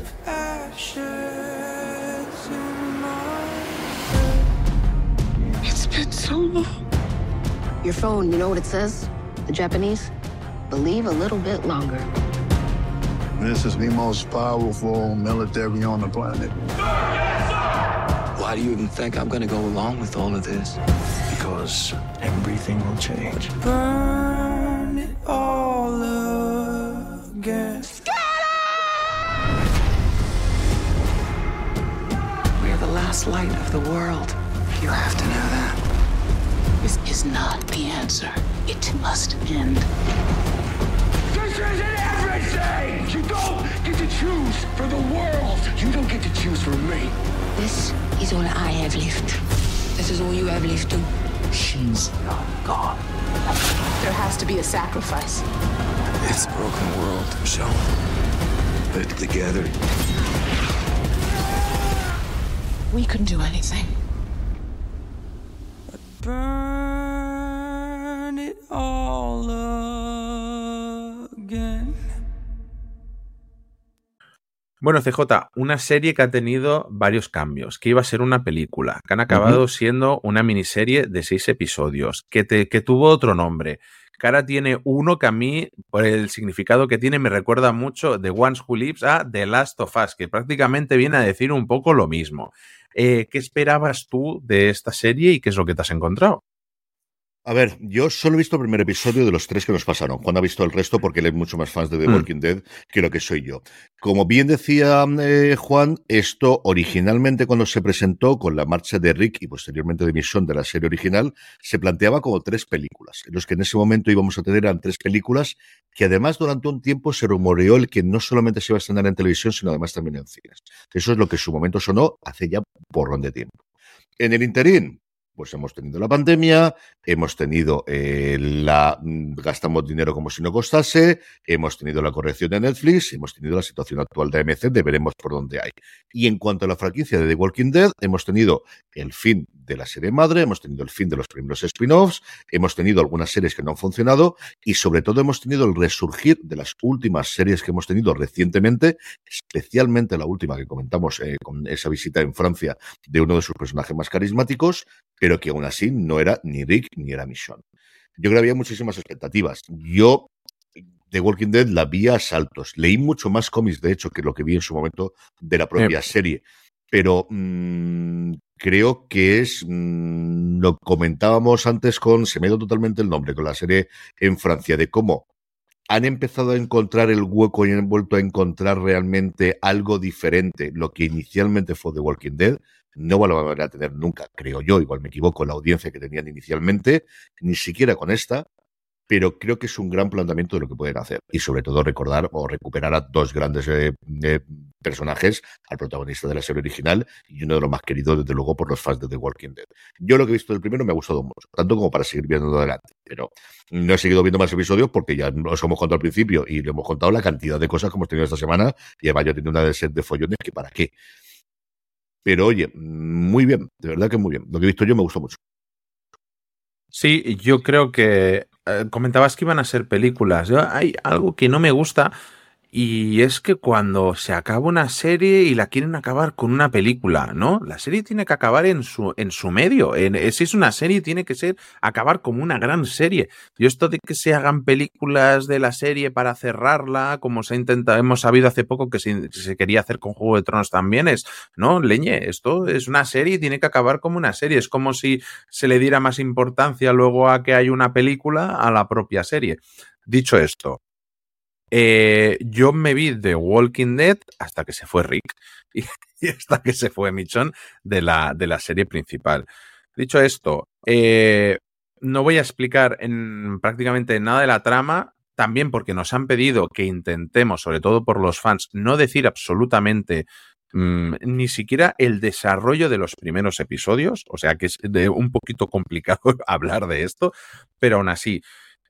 of ashes in my It's been so long. Your phone, you know what it says? The Japanese? Believe a little bit longer. This is the most powerful military on the planet. Why do you even think I'm gonna go along with all of this? Because everything will change. burn it all again. We're the last light of the world. You have to know that. This is not the answer. It must end. This isn't everything! You don't get to choose for the world. You don't get to choose for me. This is all I have left. This is all you have left too. She's not gone. There has to be a sacrifice. It's a broken world, so put together. We couldn't do anything. Bueno, CJ, una serie que ha tenido varios cambios, que iba a ser una película, que han acabado siendo una miniserie de seis episodios, que, te- que tuvo otro nombre, que ahora tiene uno que a mí, por el significado que tiene, me recuerda mucho de Ones Who Lives a The Last of Us, que prácticamente viene a decir un poco lo mismo. Eh, ¿Qué esperabas tú de esta serie y qué es lo que te has encontrado? A ver, yo solo he visto el primer episodio de los tres que nos pasaron. Juan ha visto el resto porque él es mucho más fans de The Mm. Walking Dead que lo que soy yo. Como bien decía eh, Juan, esto originalmente cuando se presentó con la marcha de Rick y posteriormente de Michonne de la serie original, se planteaba como tres películas. En los que en ese momento íbamos a tener eran tres películas que además durante un tiempo se rumoreó el que no solamente se iba a estrenar en televisión, sino además también en cines. Eso es lo que en su momento sonó hace ya porrón de tiempo. En el interín, pues hemos tenido la pandemia, hemos tenido eh, la mm, gastamos dinero como si no costase, hemos tenido la corrección de Netflix, hemos tenido la situación actual de AMC, de veremos por dónde hay. Y en cuanto a la franquicia de The Walking Dead, hemos tenido el fin de la serie madre, hemos tenido el fin de los primeros spin-offs, hemos tenido algunas series que no han funcionado y sobre todo hemos tenido el resurgir de las últimas series que hemos tenido recientemente, especialmente la última que comentamos eh, con esa visita en Francia de uno de sus personajes más carismáticos, pero que aún así no era ni Rick ni era Michonne. Yo creo que había muchísimas expectativas. Yo The Walking Dead la vi a saltos. Leí mucho más cómics, de hecho, que lo que vi en su momento de la propia serie. pero mm, creo que es, mm, lo comentábamos antes con, se me ha ido totalmente el nombre, con la serie en Francia, de cómo han empezado a encontrar el hueco y han vuelto a encontrar realmente algo diferente, lo que inicialmente fue The Walking Dead. No van a tener nunca, creo yo, igual me equivoco, la audiencia que tenían inicialmente, ni siquiera con esta, pero creo que es un gran planteamiento de lo que pueden hacer. Y sobre todo recordar o recuperar a dos grandes eh, eh, personajes, al protagonista de la serie original y uno de los más queridos, desde luego, por los fans de The Walking Dead. Yo lo que he visto del primero me ha gustado mucho, tanto como para seguir viendo adelante. Pero no he seguido viendo más episodios porque ya os hemos contado al principio y le hemos contado la cantidad de cosas que hemos tenido esta semana. Y además yo tenido una de set de follones que para qué. Pero oye, muy bien, de verdad que muy bien. Lo que he visto yo me gustó mucho. Sí, yo creo que eh, comentabas que iban a ser películas. Hay algo que no me gusta y es que cuando se acaba una serie y la quieren acabar con una película, ¿no? La serie tiene que acabar en su, en su medio. En, eh, si es una serie, tiene que ser acabar como una gran serie. Y esto de que se hagan películas de la serie para cerrarla, como se ha intentado, hemos sabido hace poco que se, se quería hacer con Juego de Tronos también, es, no, leñe, esto es una serie y tiene que acabar como una serie. Es como si se le diera más importancia luego a que hay una película a la propia serie. Dicho esto, eh, yo me vi de Walking Dead hasta que se fue Rick y, hasta que se fue Michon de la, de la serie principal. Dicho esto, eh, no voy a explicar en prácticamente nada de la trama, también porque nos han pedido que intentemos, sobre todo por los fans, no decir absolutamente mmm, ni siquiera el desarrollo de los primeros episodios, o sea que es un poquito complicado hablar de esto, pero aún así,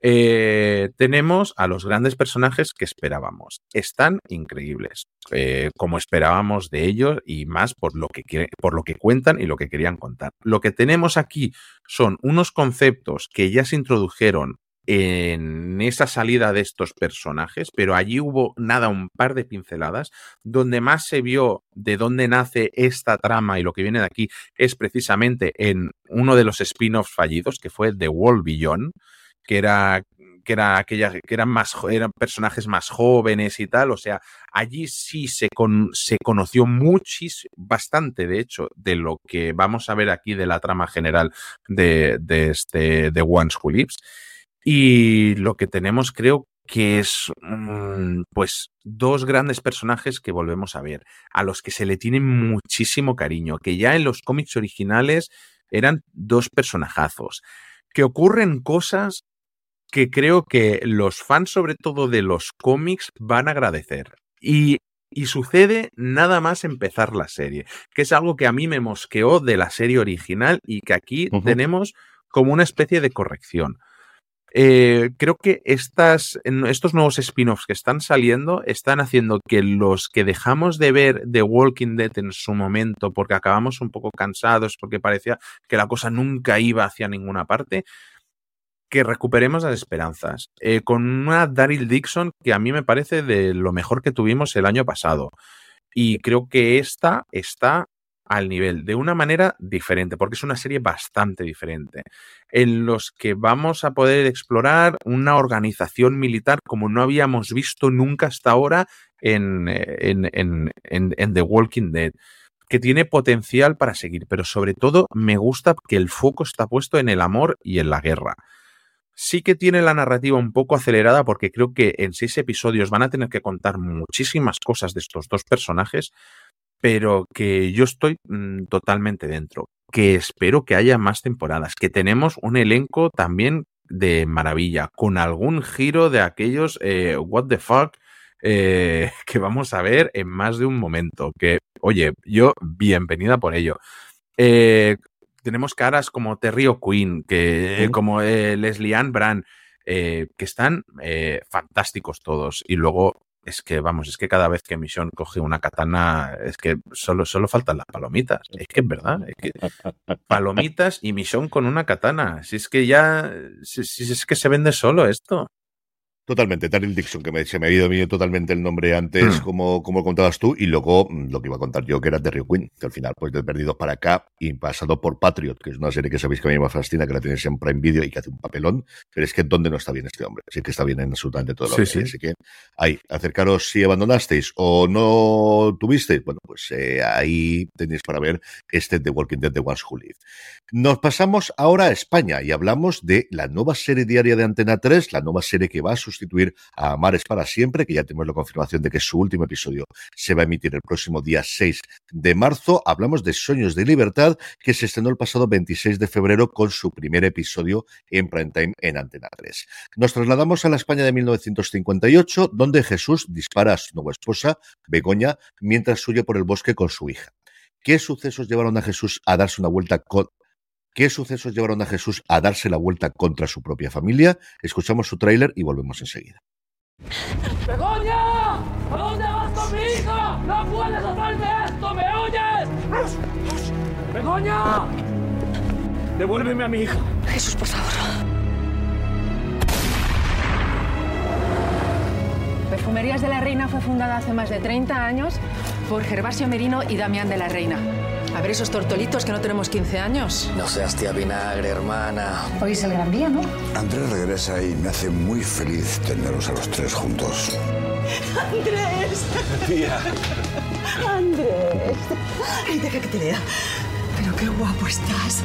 eh, tenemos a los grandes personajes que esperábamos. Están increíbles, eh, como esperábamos de ellos y más por lo, que por lo que cuentan y lo que querían contar. Lo que tenemos aquí son unos conceptos que ya se introdujeron en esa salida de estos personajes, pero allí hubo nada, un par de pinceladas, donde más se vio de dónde nace esta trama y lo que viene de aquí es precisamente en uno de los spin-offs fallidos, que fue The World Beyond, que era que era aquella que eran más eran personajes más jóvenes y tal, o sea, allí sí se, con, se conoció muchísimo, bastante de hecho, de lo que vamos a ver aquí de la trama general de, de este de Lives. Y lo que tenemos creo que es mmm, pues dos grandes personajes que volvemos a ver, a los que se le tiene muchísimo cariño, que ya en los cómics originales eran dos personajazos, que ocurren cosas que creo que los fans, sobre todo de los cómics, van a agradecer. Y, y, sucede nada más empezar la serie, que es algo que a mí me mosqueó de la serie original y que aquí uh -huh. tenemos como una especie de corrección. Eh, creo que estas, estos nuevos spin-offs que están saliendo están haciendo que los que dejamos de ver The Walking Dead en su momento, porque acabamos un poco cansados, porque parecía que la cosa nunca iba hacia ninguna parte, que recuperemos las esperanzas. Eh, con una Daryl Dixon que a mí me parece de lo mejor que tuvimos el año pasado. Y creo que esta está al nivel de una manera diferente, porque es una serie bastante diferente, en los que vamos a poder explorar una organización militar como no habíamos visto nunca hasta ahora en, en The Walking Dead que tiene potencial para seguir, pero sobre todo me gusta que el foco está puesto en el amor y en la guerra sí que tiene la narrativa un poco acelerada porque creo que en seis episodios van a tener que contar muchísimas cosas de estos dos personajes, pero que yo estoy mmm, totalmente dentro, que espero que haya más temporadas, que tenemos un elenco también de maravilla, con algún giro de aquellos eh, what the fuck eh, que vamos a ver en más de un momento, que oye, yo bienvenida por ello. Eh, tenemos caras como Terry O'Quinn, que, ¿Sí? como eh, Leslie Ann Brand, eh, que están eh, fantásticos todos. Y luego, es que, vamos, es que cada vez que Mission coge una katana, es que solo, solo faltan las palomitas. Es que es verdad. Es que palomitas y Mission con una katana. Si es que ya, si, si es que se vende solo esto. Totalmente, Daryl Dixon, que me, se me había ido totalmente el nombre antes, Mm. como, como contabas tú, y luego mm, lo que iba a contar yo, que era Terry Quinn, que al final, pues de Perdidos para acá y pasado por Patriot, que es una serie que sabéis que a mí me fascina, que la tenéis en Prime Video y que hace un papelón, pero es que ¿dónde no está bien este hombre? Sí que está bien en absolutamente todo lo Sí, que sí. hay, así que ahí, acercaros si abandonasteis o no tuvisteis, bueno, pues eh, ahí tenéis para ver este The Walking Dead, The Ones Who Live. Nos pasamos ahora a España y hablamos de la nueva serie diaria de Antena 3, la nueva serie que va a sustituir a Amares para siempre, que ya tenemos la confirmación de que su último episodio se va a emitir el próximo día 6 de marzo. Hablamos de Sueños de Libertad, que se estrenó el pasado 26 de febrero con su primer episodio en prime time en Antena 3. Nos trasladamos a la España de 1958, donde Jesús dispara a su nueva esposa, Begoña, mientras huye por el bosque con su hija. ¿Qué sucesos llevaron a Jesús a darse una vuelta ¿Qué sucesos llevaron a Jesús a darse la vuelta contra su propia familia? Escuchamos su tráiler y volvemos enseguida. ¡Begoña! ¿A dónde vas con mi hija? ¡No puedes hacerme esto! ¿Me oyes? ¡Begoña! Devuélveme a mi hija. Jesús, por favor. Perfumerías de la Reina fue fundada hace más de 30 años por Gervasio Merino y Damián de la Reina. A ver esos tortolitos que no tenemos 15 años. No seas tía vinagre, hermana. Hoy es el gran día, ¿no? Andrés regresa y me hace muy feliz tenerlos a los tres juntos. ¡Andrés! Tía. ¡Andrés! Ay, deja que te lea. Pero qué guapo estás.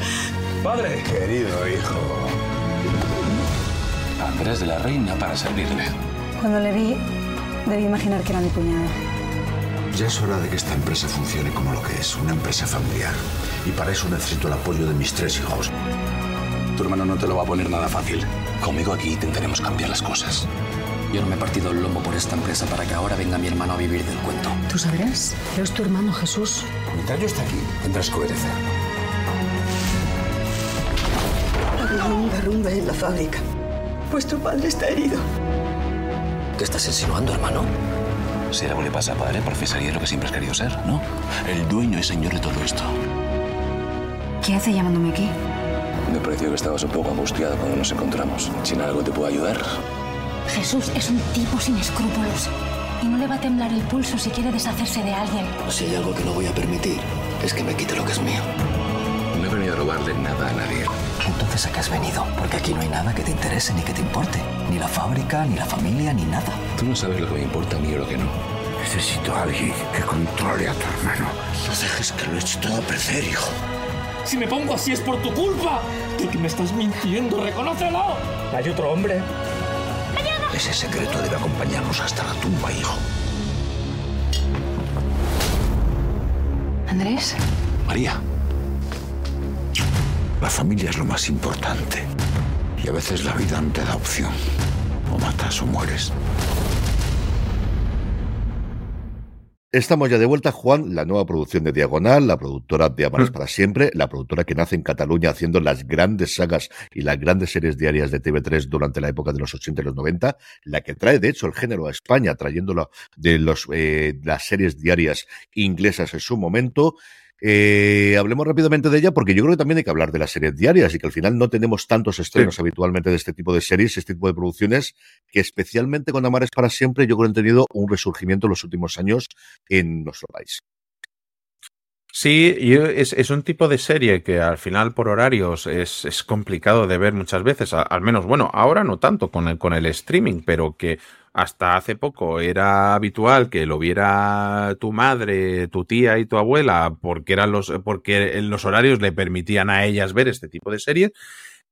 Padre. Querido hijo. Andrés de la Reina para servirle. Cuando le vi, debí imaginar que era mi cuñado. Ya es hora de que esta empresa funcione como lo que es, una empresa familiar. Y para eso necesito el apoyo de mis tres hijos. Tu hermano no te lo va a poner nada fácil. Conmigo aquí intentaremos cambiar las cosas. Yo no me he partido el lomo por esta empresa para que ahora venga mi hermano a vivir del cuento. Tú sabrás, pero es tu hermano Jesús. Mientras yo esté aquí, tendrás que obedecer. Ha habido un derrumbe en la fábrica. Vuestro padre está herido. ¿Qué estás insinuando, hermano? Si algo le pasa a padre, profesaría lo que siempre has querido ser, ¿no? El dueño y señor de todo esto. ¿Qué hace llamándome aquí? Me pareció que estabas un poco angustiado cuando nos encontramos. Si en algo te puedo ayudar. Jesús es un tipo sin escrúpulos. Y no le va a temblar el pulso si quiere deshacerse de alguien. Si hay algo que no voy a permitir, es que me quite lo que es mío. No he venido a robarle nada a nadie. Entonces, ¿a qué has venido? Porque aquí no hay nada que te interese ni que te importe. Ni la fábrica, ni la familia, ni nada. Tú no sabes lo que me importa a mí o lo que no. Necesito a alguien que controle a tu hermano. No dejes que lo eche todo a perder, hijo. Si me pongo así es por tu culpa. Porque me estás mintiendo, reconócelo. Hay otro hombre. Ese secreto debe acompañarnos hasta la tumba, hijo. Andrés, María. La familia es lo más importante. Y a veces la vida no te da opción. O matas o mueres. Estamos ya de vuelta, Juan, la nueva producción de Diagonal, la productora de Amares Mm. para siempre, la productora que nace en Cataluña haciendo las grandes sagas y las grandes series diarias de TV3 durante la época de los 80 y los 90, la que trae de hecho el género a España, trayéndolo de los, eh, las series diarias inglesas en su momento. Eh, hablemos rápidamente de ella porque yo creo que también hay que hablar de las series diarias y que al final no tenemos tantos estrenos habitualmente de este tipo de series, este tipo de producciones, que especialmente con Amares para siempre yo creo que han tenido un resurgimiento en los últimos años en nuestro país. Sí, es, es un tipo de serie que al final por horarios es, es complicado de ver muchas veces, al menos, bueno, ahora no tanto con el, con el streaming, pero que hasta hace poco era habitual que lo viera tu madre, tu tía y tu abuela, porque eran los, porque los horarios le permitían a ellas ver este tipo de series.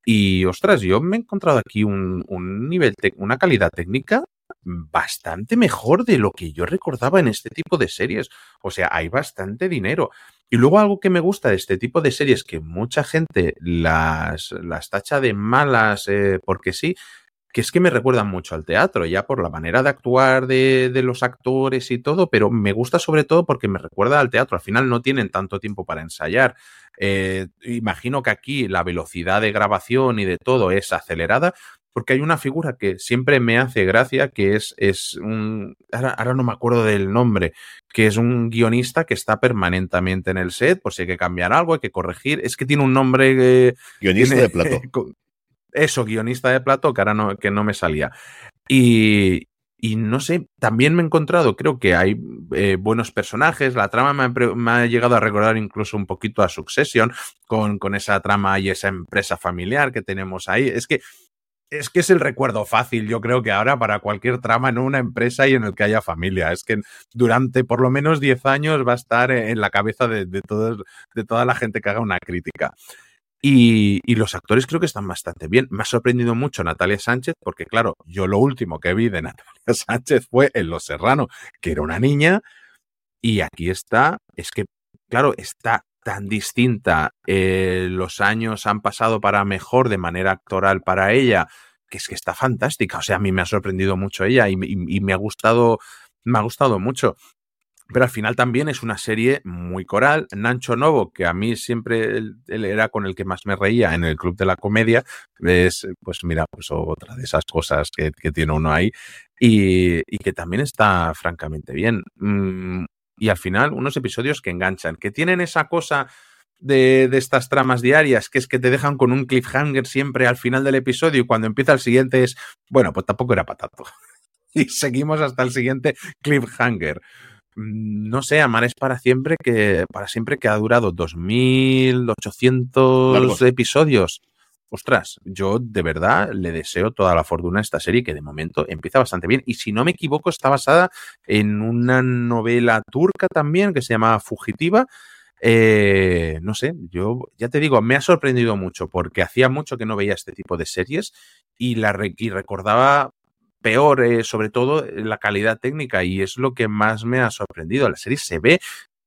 Y ostras, yo me he encontrado aquí un, un nivel, una calidad técnica bastante mejor de lo que yo recordaba en este tipo de series. O sea, hay bastante dinero. Y luego algo que me gusta de este tipo de series que mucha gente las, las tacha de malas eh, porque sí, que es que me recuerdan mucho al teatro, ya por la manera de actuar de, de los actores y todo, pero me gusta sobre todo porque me recuerda al teatro. Al final no tienen tanto tiempo para ensayar. Eh, imagino que aquí la velocidad de grabación y de todo es acelerada, porque hay una figura que siempre me hace gracia, que es, es un... Ahora, ahora no me acuerdo del nombre, que es un guionista que está permanentemente en el set, por si hay que cambiar algo, hay que corregir. Es que tiene un nombre... eh, Guionista tiene- de plató. Eso, guionista de plato, que ahora no, que no me salía. Y, y no sé, también me he encontrado, creo que hay eh, buenos personajes, la trama me ha, me ha, llegado a recordar incluso un poquito a Succession, con, con esa trama y esa empresa familiar que tenemos ahí. Es que es que es el recuerdo fácil, yo creo que ahora para cualquier trama en una empresa y en el que haya familia. Es que durante por lo menos 10 años va a estar en la cabeza de, de, todos, de toda la gente que haga una crítica. Y, los actores creo que están bastante bien. Me ha sorprendido mucho Natalia Sánchez, porque claro, yo lo último que vi de Natalia Sánchez fue en Los Serrano, que era una niña, y aquí está, es que, claro, está tan distinta, eh, los años han pasado para mejor de manera actoral para ella, que es que está fantástica. O sea, a mí me ha sorprendido mucho ella y, y, y me ha gustado, me ha gustado mucho. Pero al final también es una serie muy coral. Nancho Novo, que a mí siempre él, él, era con el que más me reía en el Club de la Comedia, es, pues mira, pues otra de esas cosas que, que tiene uno ahí y, y, que también está francamente bien. Mm, y al final, unos episodios que enganchan, que tienen esa cosa de, de, estas tramas diarias, que es que te dejan con un cliffhanger siempre al final del episodio y cuando empieza el siguiente es, bueno, pues tampoco era patato. y seguimos hasta el siguiente cliffhanger no sé, Amar es para siempre que para siempre que ha durado 2800 episodios. Ostras, yo de verdad le deseo toda la fortuna a esta serie que de momento empieza bastante bien y si no me equivoco está basada en una novela turca también que se llama Fugitiva. Eh, no sé, yo ya te digo, me ha sorprendido mucho porque hacía mucho que no veía este tipo de series y, la y recordaba peor, eh, sobre todo la calidad técnica, y es lo que más me ha sorprendido. La serie se ve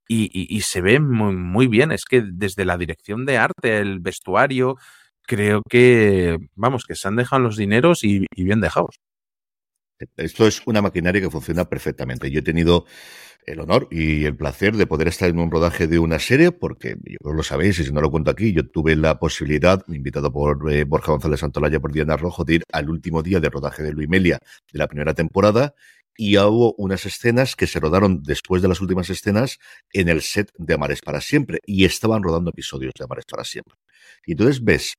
y, se ve muy, muy, bien. Es que desde la dirección de arte, el vestuario, creo que, vamos, que se han dejado los dineros y bien dejados. Esto es una maquinaria que funciona perfectamente. Yo he tenido el honor y el placer de poder estar en un rodaje de una serie, porque yo lo sabéis, y si no lo cuento aquí, yo tuve la posibilidad, invitado por eh, Borja González Santolaya por Diana Rojo, de ir al último día de rodaje de Luimelia de la primera temporada, y hubo unas escenas que se rodaron después de las últimas escenas en el set de Amares para siempre, y estaban rodando episodios de Amares para siempre. Y entonces ves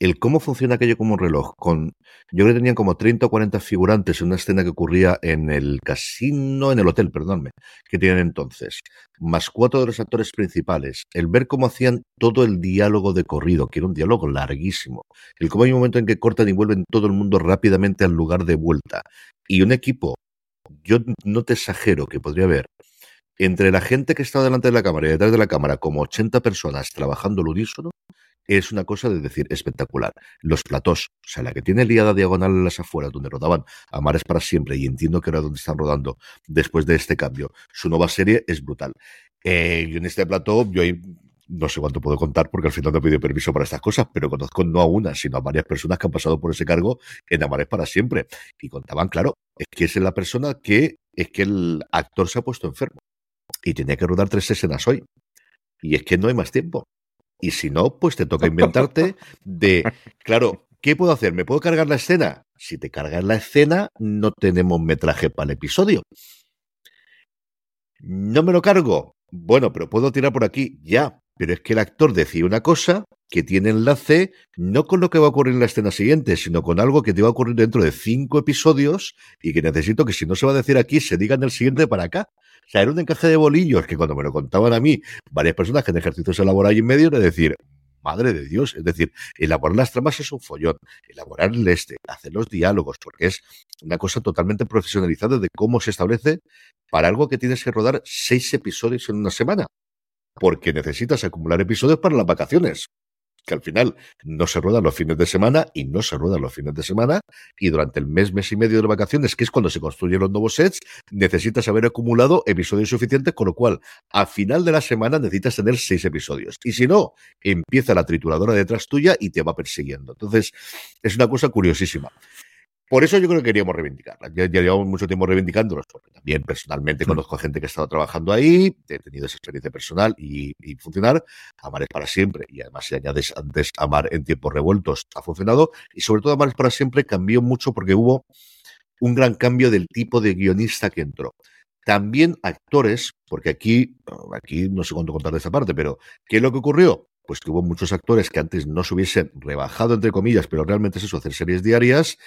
el cómo funciona aquello como un reloj, con yo creo que tenían como 30 o 40 figurantes en una escena que ocurría en el casino, en el hotel, perdónme, que tienen entonces, más cuatro de los actores principales, el ver cómo hacían todo el diálogo de corrido, que era un diálogo larguísimo, el cómo hay un momento en que cortan y vuelven todo el mundo rápidamente al lugar de vuelta, y un equipo, yo no te exagero que podría haber entre la gente que está delante de la cámara y detrás de la cámara, como 80 personas trabajando al unísono, es una cosa de decir espectacular. Los platós, o sea, la que tiene liada diagonal en las afueras, donde rodaban Amares para siempre, y entiendo que era donde están rodando después de este cambio, su nueva serie es brutal. Eh, y en este plató, yo ahí no sé cuánto puedo contar porque al final no he pedido permiso para estas cosas, pero conozco no a una, sino a varias personas que han pasado por ese cargo en Amares para siempre. Y contaban, claro, es que es la persona que es que el actor se ha puesto enfermo y tenía que rodar tres escenas hoy. Y es que no hay más tiempo. Y si no, pues te toca inventarte de, claro, ¿qué puedo hacer? ¿Me puedo cargar la escena? Si te cargas la escena, no tenemos metraje para el episodio. ¿No me lo cargo? Bueno, pero puedo tirar por aquí, ya. Pero es que el actor decía una cosa que tiene enlace no con lo que va a ocurrir en la escena siguiente, sino con algo que te va a ocurrir dentro de cinco episodios y que necesito que si no se va a decir aquí, se diga en el siguiente para acá. O sea, era un encaje de bolillos que cuando me lo contaban a mí, varias personas que en ejercicios elaborar ahí en medio, de decir, madre de Dios, es decir, elaborar las tramas es un follón, elaborar el este, hacer los diálogos, porque es una cosa totalmente profesionalizada de cómo se establece para algo que tienes que rodar seis episodios en una semana, porque necesitas acumular episodios para las vacaciones que al final no se ruedan los fines de semana y no se ruedan los fines de semana y durante el mes, mes y medio de vacaciones, que es cuando se construyen los nuevos sets, necesitas haber acumulado episodios suficientes, con lo cual al final de la semana necesitas tener seis episodios. Y si no, empieza la trituradora detrás tuya y te va persiguiendo. Entonces, es una cosa curiosísima. Por eso yo creo que queríamos reivindicarla. Ya, ya llevamos mucho tiempo reivindicándolos, porque también personalmente mm. conozco a gente que ha estado trabajando ahí, he tenido esa experiencia personal y, y, funcionar. Amar es para siempre. Y además, si añades antes Amar en tiempos revueltos, ha funcionado. Y sobre todo, Amar es para siempre cambió mucho porque hubo un gran cambio del tipo de guionista que entró. También actores, porque aquí, aquí no sé cuánto contar de esa parte, pero ¿qué es lo que ocurrió? Pues que hubo muchos actores que antes no se hubiesen rebajado, entre comillas, pero realmente es eso, hacer series diarias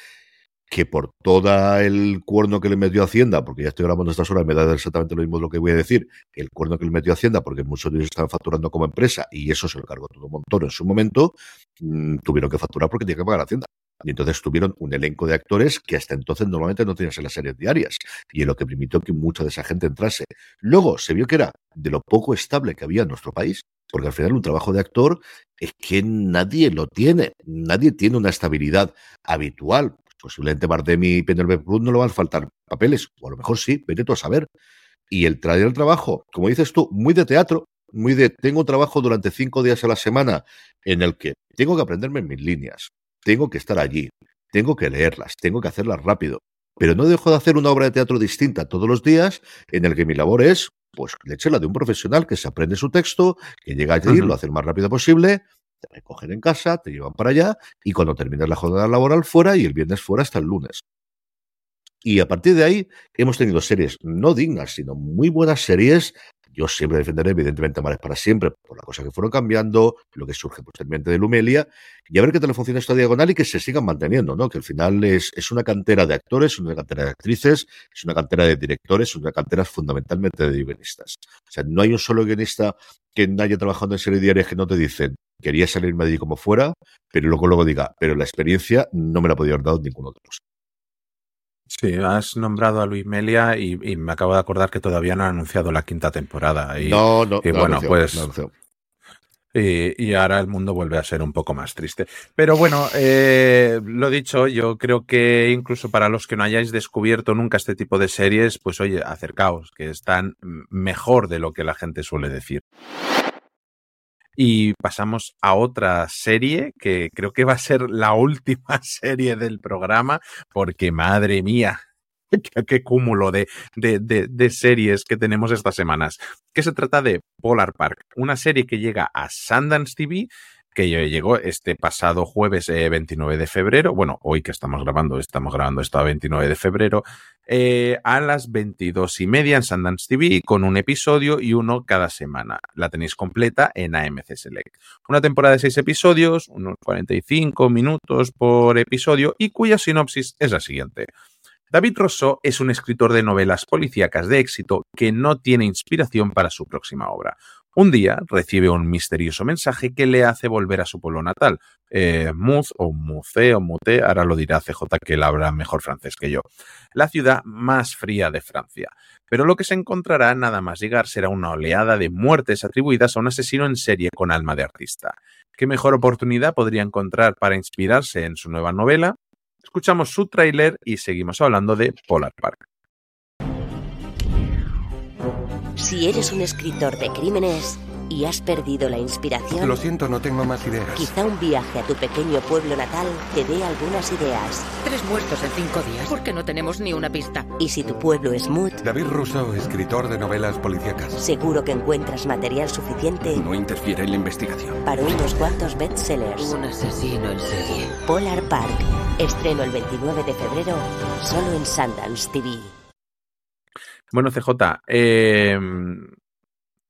que por todo el cuerno que le metió Hacienda, porque ya estoy grabando estas horas, me da exactamente lo mismo lo que voy a decir, el cuerno que le metió Hacienda, porque muchos de ellos estaban facturando como empresa y eso se lo cargó todo un montón en su momento, mmm, tuvieron que facturar porque tienen que pagar Hacienda. Y entonces tuvieron un elenco de actores que hasta entonces normalmente no tenías en las series diarias. Y en lo que permitió que mucha de esa gente entrase. Luego se vio que era de lo poco estable que había en nuestro país. Porque al final un trabajo de actor es que nadie lo tiene. Nadie tiene una estabilidad habitual. Posiblemente Bardem y Penelope Cruz no le van a faltar papeles. O a lo mejor sí, vete tú a saber. Y el traer el trabajo, como dices tú, muy de teatro, muy de tengo trabajo durante cinco días a la semana en el que tengo que aprenderme mis líneas, tengo que estar allí, tengo que leerlas, tengo que hacerlas rápido. Pero no dejo de hacer una obra de teatro distinta todos los días en el que mi labor es, pues, la de un profesional que se aprende su texto, que llega allí, uh -huh. lo hace el más rápido posible, te recogen en casa, te llevan para allá y cuando terminas la jornada laboral fuera y el viernes fuera hasta el lunes. Y a partir de ahí hemos tenido series no dignas, sino muy buenas series. Yo siempre defenderé, evidentemente, Mares para siempre, por la cosa que fueron cambiando, lo que surge posteriormente de Lumelia, y a ver qué tal funciona esta diagonal y que se sigan manteniendo, ¿no? Que al final es, una cantera de actores, una cantera de actrices, es una cantera de directores, una cantera fundamentalmente de guionistas. O sea, no hay un solo guionista que haya trabajado en series diarias que no te dicen, quería salirme de allí como fuera, pero luego, luego diga, pero la experiencia no me la podía haber dado ninguno de los. Sí, has nombrado a Luis Melia y, y, me acabo de acordar que todavía no ha anunciado la quinta temporada. Y, no, no, y no bueno, anunció, pues. no. Y, y, ahora el mundo vuelve a ser un poco más triste. Pero bueno, eh, lo dicho, yo creo que incluso para los que no hayáis descubierto nunca este tipo de series, pues oye, acercaos, que están mejor de lo que la gente suele decir. Y pasamos a otra serie que creo que va a ser la última serie del programa, porque madre mía, qué, cúmulo de, de, de, series que tenemos estas semanas. Que se trata de Polar Park, una serie que llega a Sundance TV que llegó este pasado jueves eh, 29 de febrero, bueno, hoy que estamos grabando, estamos grabando esto a 29 de febrero, eh, a las 22 y media en Sundance TV, con un episodio y uno cada semana. La tenéis completa en AMC Select. Una temporada de seis episodios, unos 45 minutos por episodio, y cuya sinopsis es la siguiente. David Rousseau es un escritor de novelas policíacas de éxito que no tiene inspiración para su próxima obra. Un día recibe un misterioso mensaje que le hace volver a su pueblo natal, eh, Muz o Muce o Mute, ahora lo dirá CJ que él habla mejor francés que yo, la ciudad más fría de Francia. Pero lo que se encontrará nada más llegar será una oleada de muertes atribuidas a un asesino en serie con alma de artista. ¿Qué mejor oportunidad podría encontrar para inspirarse en su nueva novela? Escuchamos su tráiler y seguimos hablando de Polar Park. Si eres un escritor de crímenes y has perdido la inspiración... Lo siento, no tengo más ideas. Quizá un viaje a tu pequeño pueblo natal te dé algunas ideas. Tres muertos en cinco días. ¿Por qué no tenemos ni una pista? Y si tu pueblo es Mood... David Rousseau, escritor de novelas policíacas. Seguro que encuentras material suficiente... No interfiere en la investigación. Para unos cuantos bestsellers. Un asesino en serie. Polar Park. Estreno el 29 de febrero, solo en Sundance TV. Bueno, CJ, eh,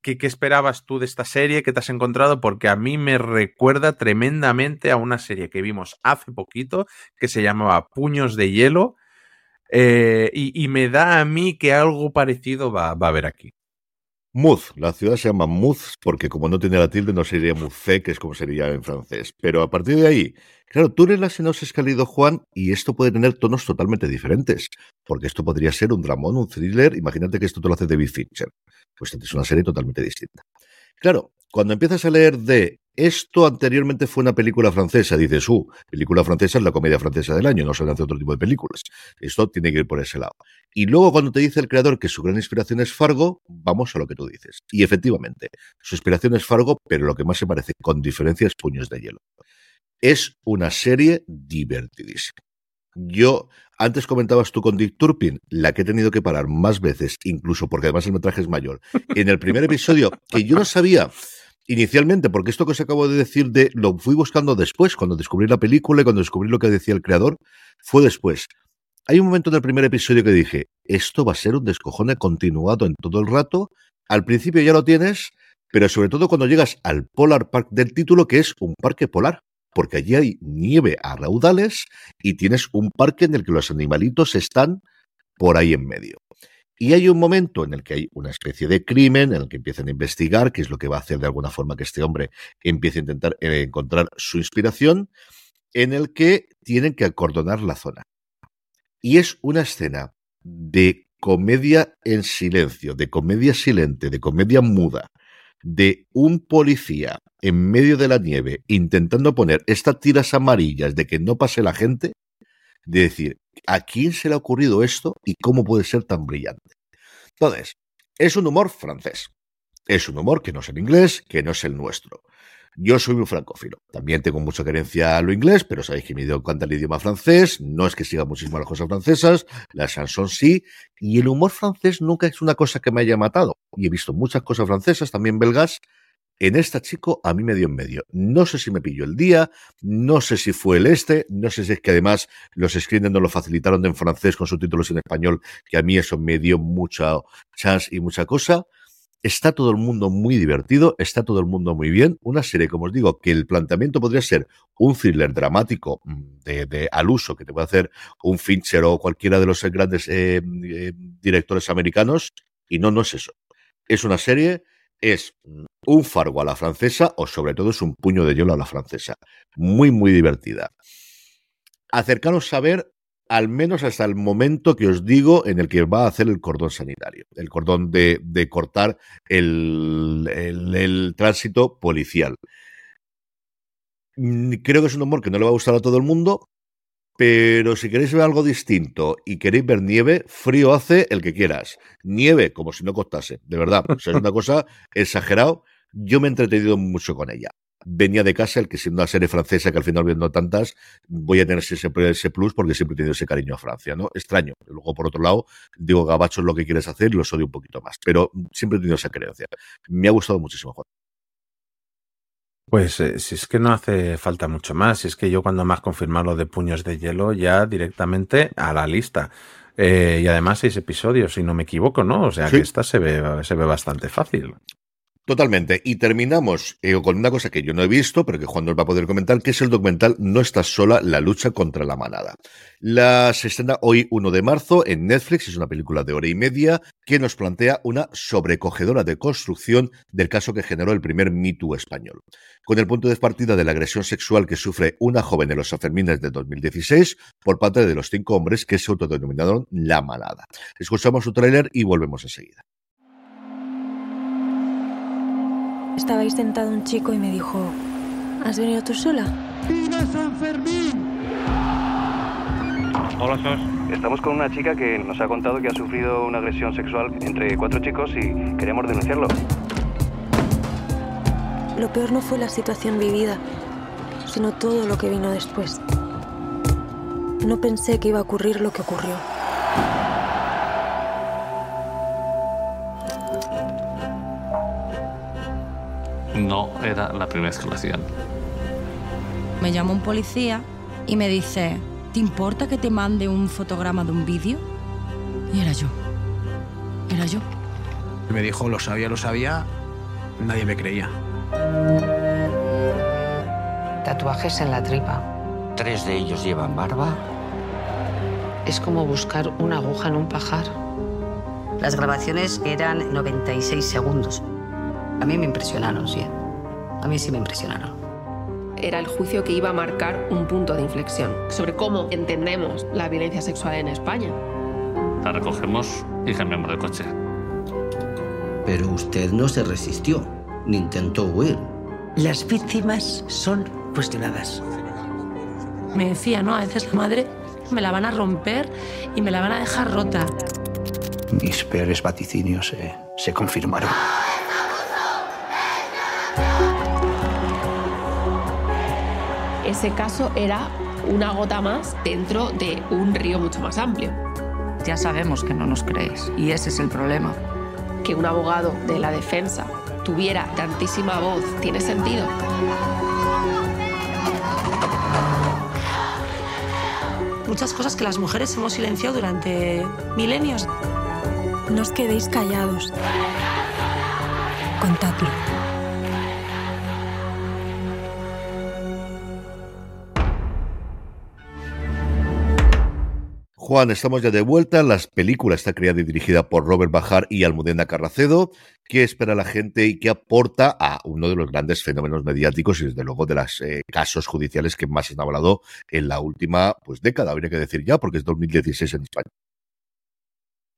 ¿qué, ¿qué, esperabas tú de esta serie que te has encontrado? Porque a mí me recuerda tremendamente a una serie que vimos hace poquito que se llamaba Puños de Hielo eh, y, me da a mí que algo parecido va, va a haber aquí. Muz, la ciudad se llama Muz porque como no tiene la tilde no sería Muzé, que es como sería en francés. Pero a partir de ahí, claro, tú ha leído Juan y esto puede tener tonos totalmente diferentes. Porque esto podría ser un dramón, un thriller. Imagínate que esto te lo hace David Fincher. Pues es una serie totalmente distinta. Claro, cuando empiezas a leer de esto anteriormente fue una película francesa, dices, uh, película francesa es la comedia francesa del año, no se hace otro tipo de películas. Esto tiene que ir por ese lado. Y luego cuando te dice el creador que su gran inspiración es Fargo, vamos a lo que tú dices. Y efectivamente, su inspiración es Fargo, pero lo que más se parece, con diferencia, es Puños de Hielo. Es una serie divertidísima. Yo, antes comentabas tú con Dick Turpin, la que he tenido que parar más veces, incluso porque además el metraje es mayor. En el primer episodio, que yo no sabía inicialmente, porque esto que os acabo de decir de lo fui buscando después, cuando descubrí la película y cuando descubrí lo que decía el creador, fue después. Hay un momento en el primer episodio que dije, esto va a ser un descojone continuado en todo el rato. Al principio ya lo tienes, pero sobre todo cuando llegas al Polar Park del título, que es un parque polar. Porque allí hay nieve a raudales y tienes un parque en el que los animalitos están por ahí en medio. Y hay un momento en el que hay una especie de crimen, en el que empiezan a investigar, que es lo que va a hacer de alguna forma que este hombre empiece a intentar eh, encontrar su inspiración, en el que tienen que acordonar la zona. Y es una escena de comedia en silencio, de comedia silente, de comedia muda, de un policía en medio de la nieve intentando poner estas tiras amarillas de que no pase la gente, de decir, ¿a quién se le ha ocurrido esto y cómo puede ser tan brillante? Entonces, es un humor francés. Es un humor que no es el inglés, que no es el nuestro. Yo soy un francófilo. También tengo mucha querencia a lo inglés, pero sabéis que me encanta el idioma francés. No es que siga muchísimo las cosas francesas. La chanson sí. Y el humor francés nunca es una cosa que me haya matado. Y he visto muchas cosas francesas, también belgas. En esta chico a mí me dio en medio. No sé si me pilló el día, no sé si fue el este, no sé si es que además los screeners no lo facilitaron en francés con subtítulos en español, que a mí eso me dio mucha chance y mucha cosa. Está todo el mundo muy divertido, está todo el mundo muy bien. Una serie, como os digo, que el planteamiento podría ser un thriller dramático mm, de, al uso que te puede hacer un Fincher o cualquiera de los grandes eh, eh, directores americanos, y no, no es eso. Es una serie, es un fargo a la francesa o sobre todo es un puño de hielo a la francesa. Muy, muy divertida. Acercaros a ver al menos hasta el momento que os digo en el que va a hacer el cordón sanitario, el cordón de, cortar el, el, tránsito policial. Mm, creo que es un humor que no le va a gustar a todo el mundo, pero si queréis ver algo distinto y queréis ver nieve, frío hace el que quieras. Nieve, como si no costase, de verdad. es una cosa exagerado. Yo me he entretenido mucho con ella venía de casa, el que siendo una serie francesa que al final viendo tantas, voy a tener ese, ese plus porque siempre he tenido ese cariño a Francia, ¿no? Extraño. Luego, por otro lado, digo, Gabacho es lo que quieres hacer y los odio un poquito más, pero siempre he tenido esa creencia. Me ha gustado muchísimo, Juan. Pues eh, si es que no hace falta mucho más, si es que yo cuando más confirmado lo de puños de hielo, ya directamente a la lista. Eh, y además seis episodios, si no me equivoco, ¿no? O sea que esta se ve, se ve bastante fácil. Totalmente. Y terminamos eh, con una cosa que yo no he visto, pero que Juan nos va a poder comentar, que es el documental No estás sola, la lucha contra la manada. La se estrena hoy 1 de marzo en Netflix, es una película de hora y media que nos plantea una sobrecogedora de construcción del caso que generó el primer Me Too español. Con el punto de partida de la agresión sexual que sufre una joven en los Sanfermines de 2016 por parte de los cinco hombres que se autodenominaron La Manada. Escuchamos su tráiler y volvemos enseguida. Estaba ahí sentado un chico y me dijo, ¿has venido tú sola? ¡Viva San Fermín! Hola, Sos. Estamos con una chica que nos ha contado que ha sufrido una agresión sexual entre cuatro chicos y queremos denunciarlo. Lo peor no fue la situación vivida, sino todo lo que vino después. No pensé que iba a ocurrir lo que ocurrió. No era la primera escalación. Me llama un policía y me dice, ¿te importa que te mande un fotograma de un vídeo? Y era yo. Era yo. Me dijo, lo sabía, lo sabía. Nadie me creía. Tatuajes en la tripa. Tres de ellos llevan barba. Es como buscar una aguja en un pajar. Las grabaciones eran 96 segundos. A mí me impresionaron, sí. A mí sí me impresionaron. Era el juicio que iba a marcar un punto de inflexión sobre cómo entendemos la violencia sexual en España. La recogemos y cambiamos de coche. Pero usted no se resistió, ni intentó huir. Las víctimas son cuestionadas. Me decía, ¿no? A veces la madre me la van a romper y me la van a dejar rota. Mis peores vaticinios se confirmaron. Ese caso era una gota más dentro de un río mucho más amplio. Ya sabemos que no nos crees y ese es el problema. Que un abogado de la defensa tuviera tantísima voz tiene sentido. Muchas cosas que las mujeres hemos silenciado durante milenios. No os quedéis callados. Contadlo. Juan, estamos ya de vuelta. La película está creada y dirigida por Robert Bajar y Almudena Carracedo. ¿Qué espera la gente y qué aporta a uno de los grandes fenómenos mediáticos y desde luego de los eh, casos judiciales que más se han hablado en la última pues, década, habría que decir ya, porque es 2016 en España?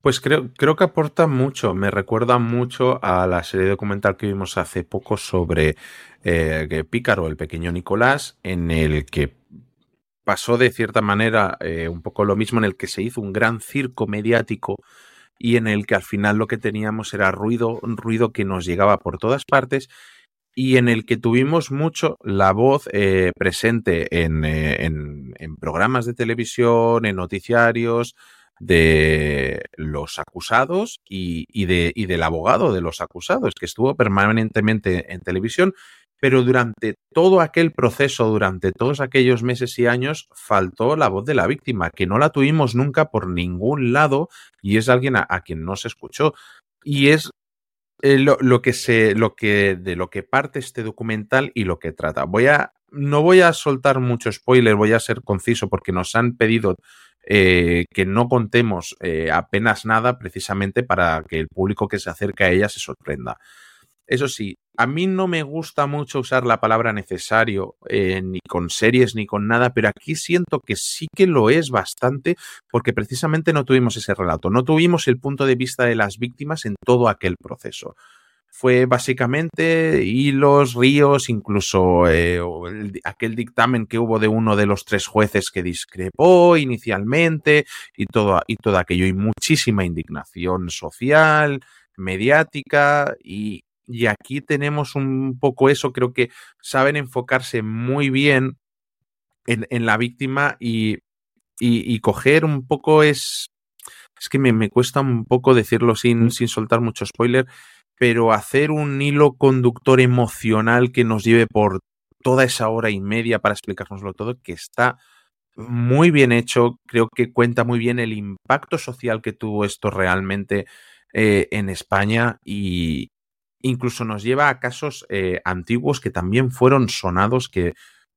Pues creo, creo que aporta mucho. Me recuerda mucho a la serie documental que vimos hace poco sobre eh, Pícaro, el pequeño Nicolás, en el que pasó de cierta manera eh, un poco lo mismo, en el que se hizo un gran circo mediático y en el que al final lo que teníamos era ruido, un ruido que nos llegaba por todas partes y en el que tuvimos mucho la voz eh, presente en, en, en programas de televisión, en noticiarios, de los acusados y, y, de, y, del abogado de los acusados, que estuvo permanentemente en televisión, pero durante todo aquel proceso, durante todos aquellos meses y años, faltó la voz de la víctima, que no la tuvimos nunca por ningún lado y es alguien a, quien no se escuchó. Y es eh, lo, lo, que se, lo que, de lo que parte este documental y lo que trata. Voy a, no voy a soltar mucho spoiler, voy a ser conciso porque nos han pedido eh, que no contemos eh, apenas nada precisamente para que el público que se acerca a ella se sorprenda. Eso sí, a mí no me gusta mucho usar la palabra necesario eh, ni con series ni con nada, pero aquí siento que sí que lo es bastante porque precisamente no tuvimos ese relato, no tuvimos el punto de vista de las víctimas en todo aquel proceso. Fue básicamente hilos, ríos, incluso eh, el, aquel dictamen que hubo de uno de los tres jueces que discrepó inicialmente y todo, y todo aquello, y muchísima indignación social, mediática, y, y aquí tenemos un poco eso, creo que saben enfocarse muy bien en, en la víctima y, y, y, coger un poco es... Es que me, me cuesta un poco decirlo sin, sin soltar mucho spoiler, pero hacer un hilo conductor emocional que nos lleve por toda esa hora y media para explicárnoslo todo, que está muy bien hecho, creo que cuenta muy bien el impacto social que tuvo esto realmente eh, en España y incluso nos lleva a casos eh, antiguos que también fueron sonados, que,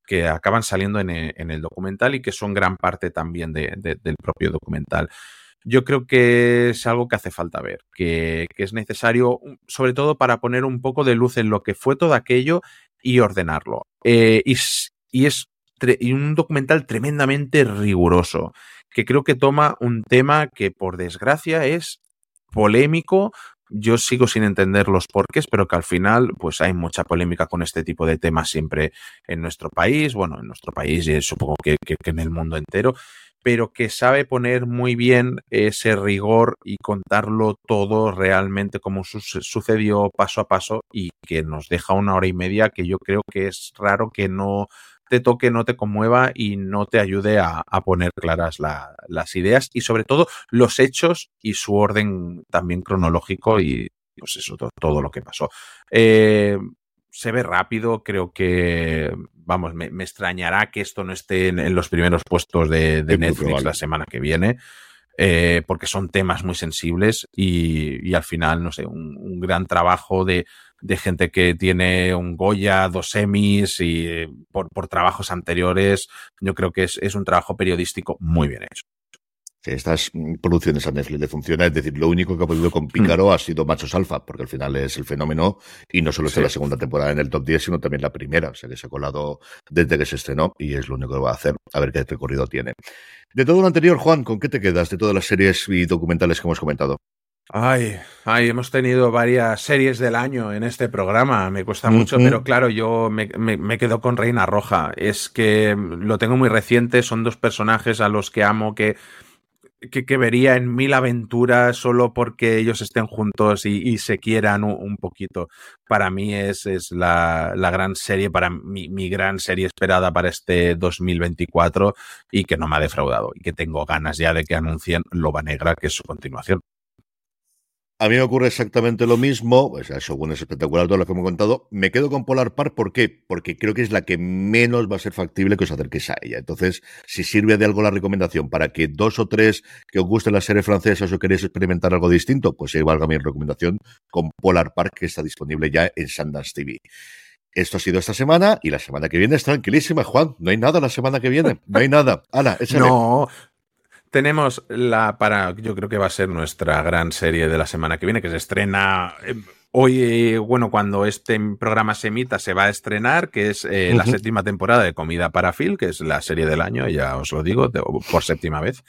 que acaban saliendo en, en, el documental y que son gran parte también de, de, del propio documental yo creo que es algo que hace falta ver, que, que, es necesario, sobre todo para poner un poco de luz en lo que fue todo aquello y ordenarlo. Eh, y, y, es y un documental tremendamente riguroso, que creo que toma un tema que por desgracia es polémico. Yo sigo sin entender los porqués, pero que al final pues hay mucha polémica con este tipo de temas siempre en nuestro país, bueno, en nuestro país y supongo que, que, en el mundo entero pero que sabe poner muy bien ese rigor y contarlo todo realmente como su sucedió paso a paso y que nos deja una hora y media que yo creo que es raro que no te toque, no te conmueva y no te ayude a, a poner claras la, las ideas y sobre todo los hechos y su orden también cronológico y pues eso, todo, todo lo que pasó. Eh, se ve rápido, creo que, vamos, me, me extrañará que esto no esté en, en los primeros puestos de, de Netflix la semana que viene, eh, porque son temas muy sensibles y, y al final, no sé, un, un gran trabajo de, de, gente que tiene un Goya, dos Emmys y eh, por, por trabajos anteriores, yo creo que es, es un trabajo periodístico muy bien hecho estas producciones a Netflix le funciona. Es decir, lo único que ha podido con Pícaro mm. ha sido Machos Alfa, porque al final es el fenómeno y no solo está sí. la segunda temporada en el top 10, sino también la primera. O sea, que se ha colado desde que se estrenó y es lo único que va a hacer. A ver qué recorrido tiene. De todo lo anterior, Juan, ¿con qué te quedas de todas las series y documentales que hemos comentado? Ay, ay, hemos tenido varias series del año en este programa. Me cuesta mucho, uh -huh. pero claro, yo me, me, me, quedo con Reina Roja. Es que lo tengo muy reciente, son dos personajes a los que amo, que que, que, vería en mil aventuras solo porque ellos estén juntos y, y se quieran un, un, poquito. Para mí es, es la, la, gran serie, para mi, mi, gran serie esperada para este 2024 y que no me ha defraudado y que tengo ganas ya de que anuncien Loba Negra, que es su continuación. A mí me ocurre exactamente lo mismo, pues Shogun es espectacular todo lo que hemos contado. Me quedo con Polar Park, ¿por qué? Porque creo que es la que menos va a ser factible que os acerquéis a ella. Entonces, si sirve de algo la recomendación para que dos o tres que os gusten las series francesas o queréis experimentar algo distinto, pues ahí valga mi recomendación con Polar Park, que está disponible ya en Sundance TV. Esto ha sido esta semana y la semana que viene es tranquilísima, Juan. No hay nada la semana que viene. No hay nada. Ana, échale. No, tenemos la para, yo creo que va a ser nuestra gran serie de la semana que viene, que se estrena eh, hoy, bueno, cuando este programa se emita, se va a estrenar, que es eh, la séptima temporada de Comida para Phil, que es la serie del año, ya os lo digo, por séptima vez.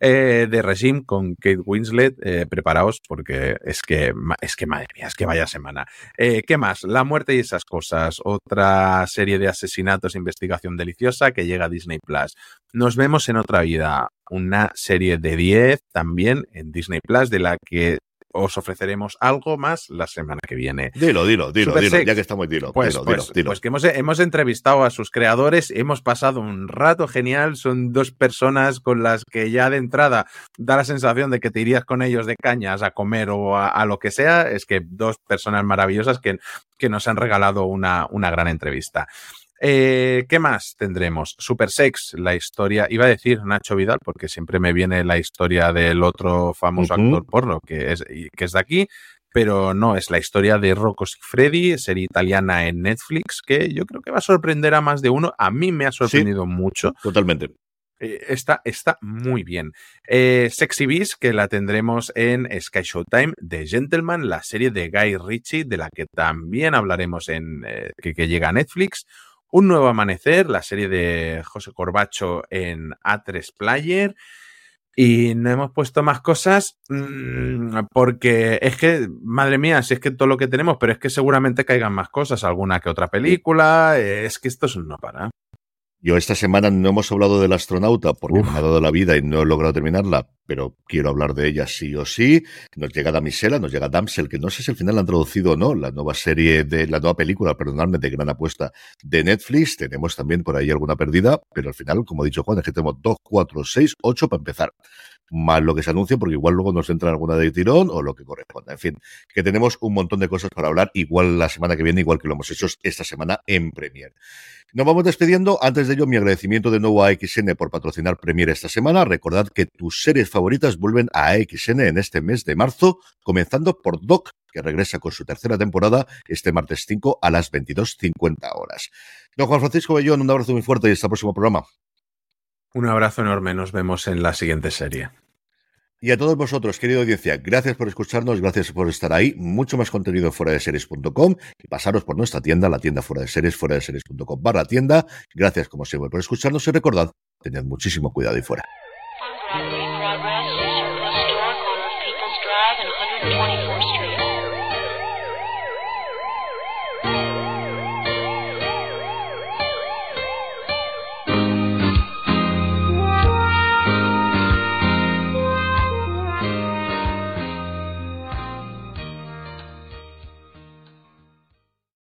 Eh, de Regime con Kate Winslet, eh, preparaos porque es que, es que madre mía, es que vaya semana. Eh, ¿Qué más? La muerte y esas cosas, otra serie de asesinatos e investigación deliciosa que llega a Disney Plus. Nos vemos en otra vida, una serie de 10 también en Disney Plus, de la que os ofreceremos algo más la semana que viene. Dilo, dilo, dilo, Super dilo, ya que estamos, dilo, Pues, dilo, pues, dilo, dilo. pues que hemos, hemos entrevistado a sus creadores, hemos pasado un rato genial, son dos personas con las que ya de entrada da la sensación de que te irías con ellos de cañas a comer o a, a lo que sea, es que dos personas maravillosas que, que nos han regalado una, una gran entrevista. Eh, ¿Qué más tendremos? Super Sex, la historia, iba a decir Nacho Vidal, porque siempre me viene la historia del otro famoso actor porno que es, y- que es de aquí, pero no, es la historia de Rocco Freddy, serie italiana en Netflix, que yo creo que va a sorprender a más de uno. A mí me ha sorprendido mucho. Totalmente. Eh, está, está muy bien. Eh, Sexy Beast, que la tendremos en Sky Showtime, de Gentleman, la serie de Guy Ritchie, de la que también hablaremos en eh, que, que llega a Netflix. Un nuevo amanecer, la serie de José Corbacho en A3 Player. Y no hemos puesto más cosas mm, porque es que, madre mía, si es que todo lo que tenemos, pero es que seguramente caigan más cosas, alguna que otra película, es que esto es un no para. Yo esta semana no hemos hablado del astronauta porque me ha dado la vida y no he logrado terminarla, pero quiero hablar de ella sí o sí. Nos llega Damisela, nos llega Damsel, que no sé si al final la han traducido o no, la nueva serie de la nueva película, perdonadme, de gran apuesta de Netflix. Tenemos también por ahí alguna perdida, pero al final, como ha dicho Juan, es que tenemos dos, cuatro, seis, ocho para empezar. Más lo que se anuncia, porque igual luego nos entra alguna de tirón o lo que corresponda. En fin, que tenemos un montón de cosas para hablar, igual la semana que viene, igual que lo hemos hecho esta semana en Premier. Nos vamos despidiendo. Antes de ello, mi agradecimiento de nuevo a AXN por patrocinar Premier esta semana. Recordad que tus series favoritas vuelven a AXN en este mes de marzo, comenzando por Doc, que regresa con su tercera temporada este martes 5 a las 22.50 horas. Don Juan Francisco Bellón, un abrazo muy fuerte y hasta el próximo programa. Un abrazo enorme, nos vemos en la siguiente serie. Y a todos vosotros, querida audiencia, gracias por escucharnos, gracias por estar ahí. Mucho más contenido en fuera de series.com y pasaros por nuestra tienda, la tienda fuera de series, fuera de series.com barra tienda. Gracias como siempre por escucharnos y recordad, tened muchísimo cuidado y fuera.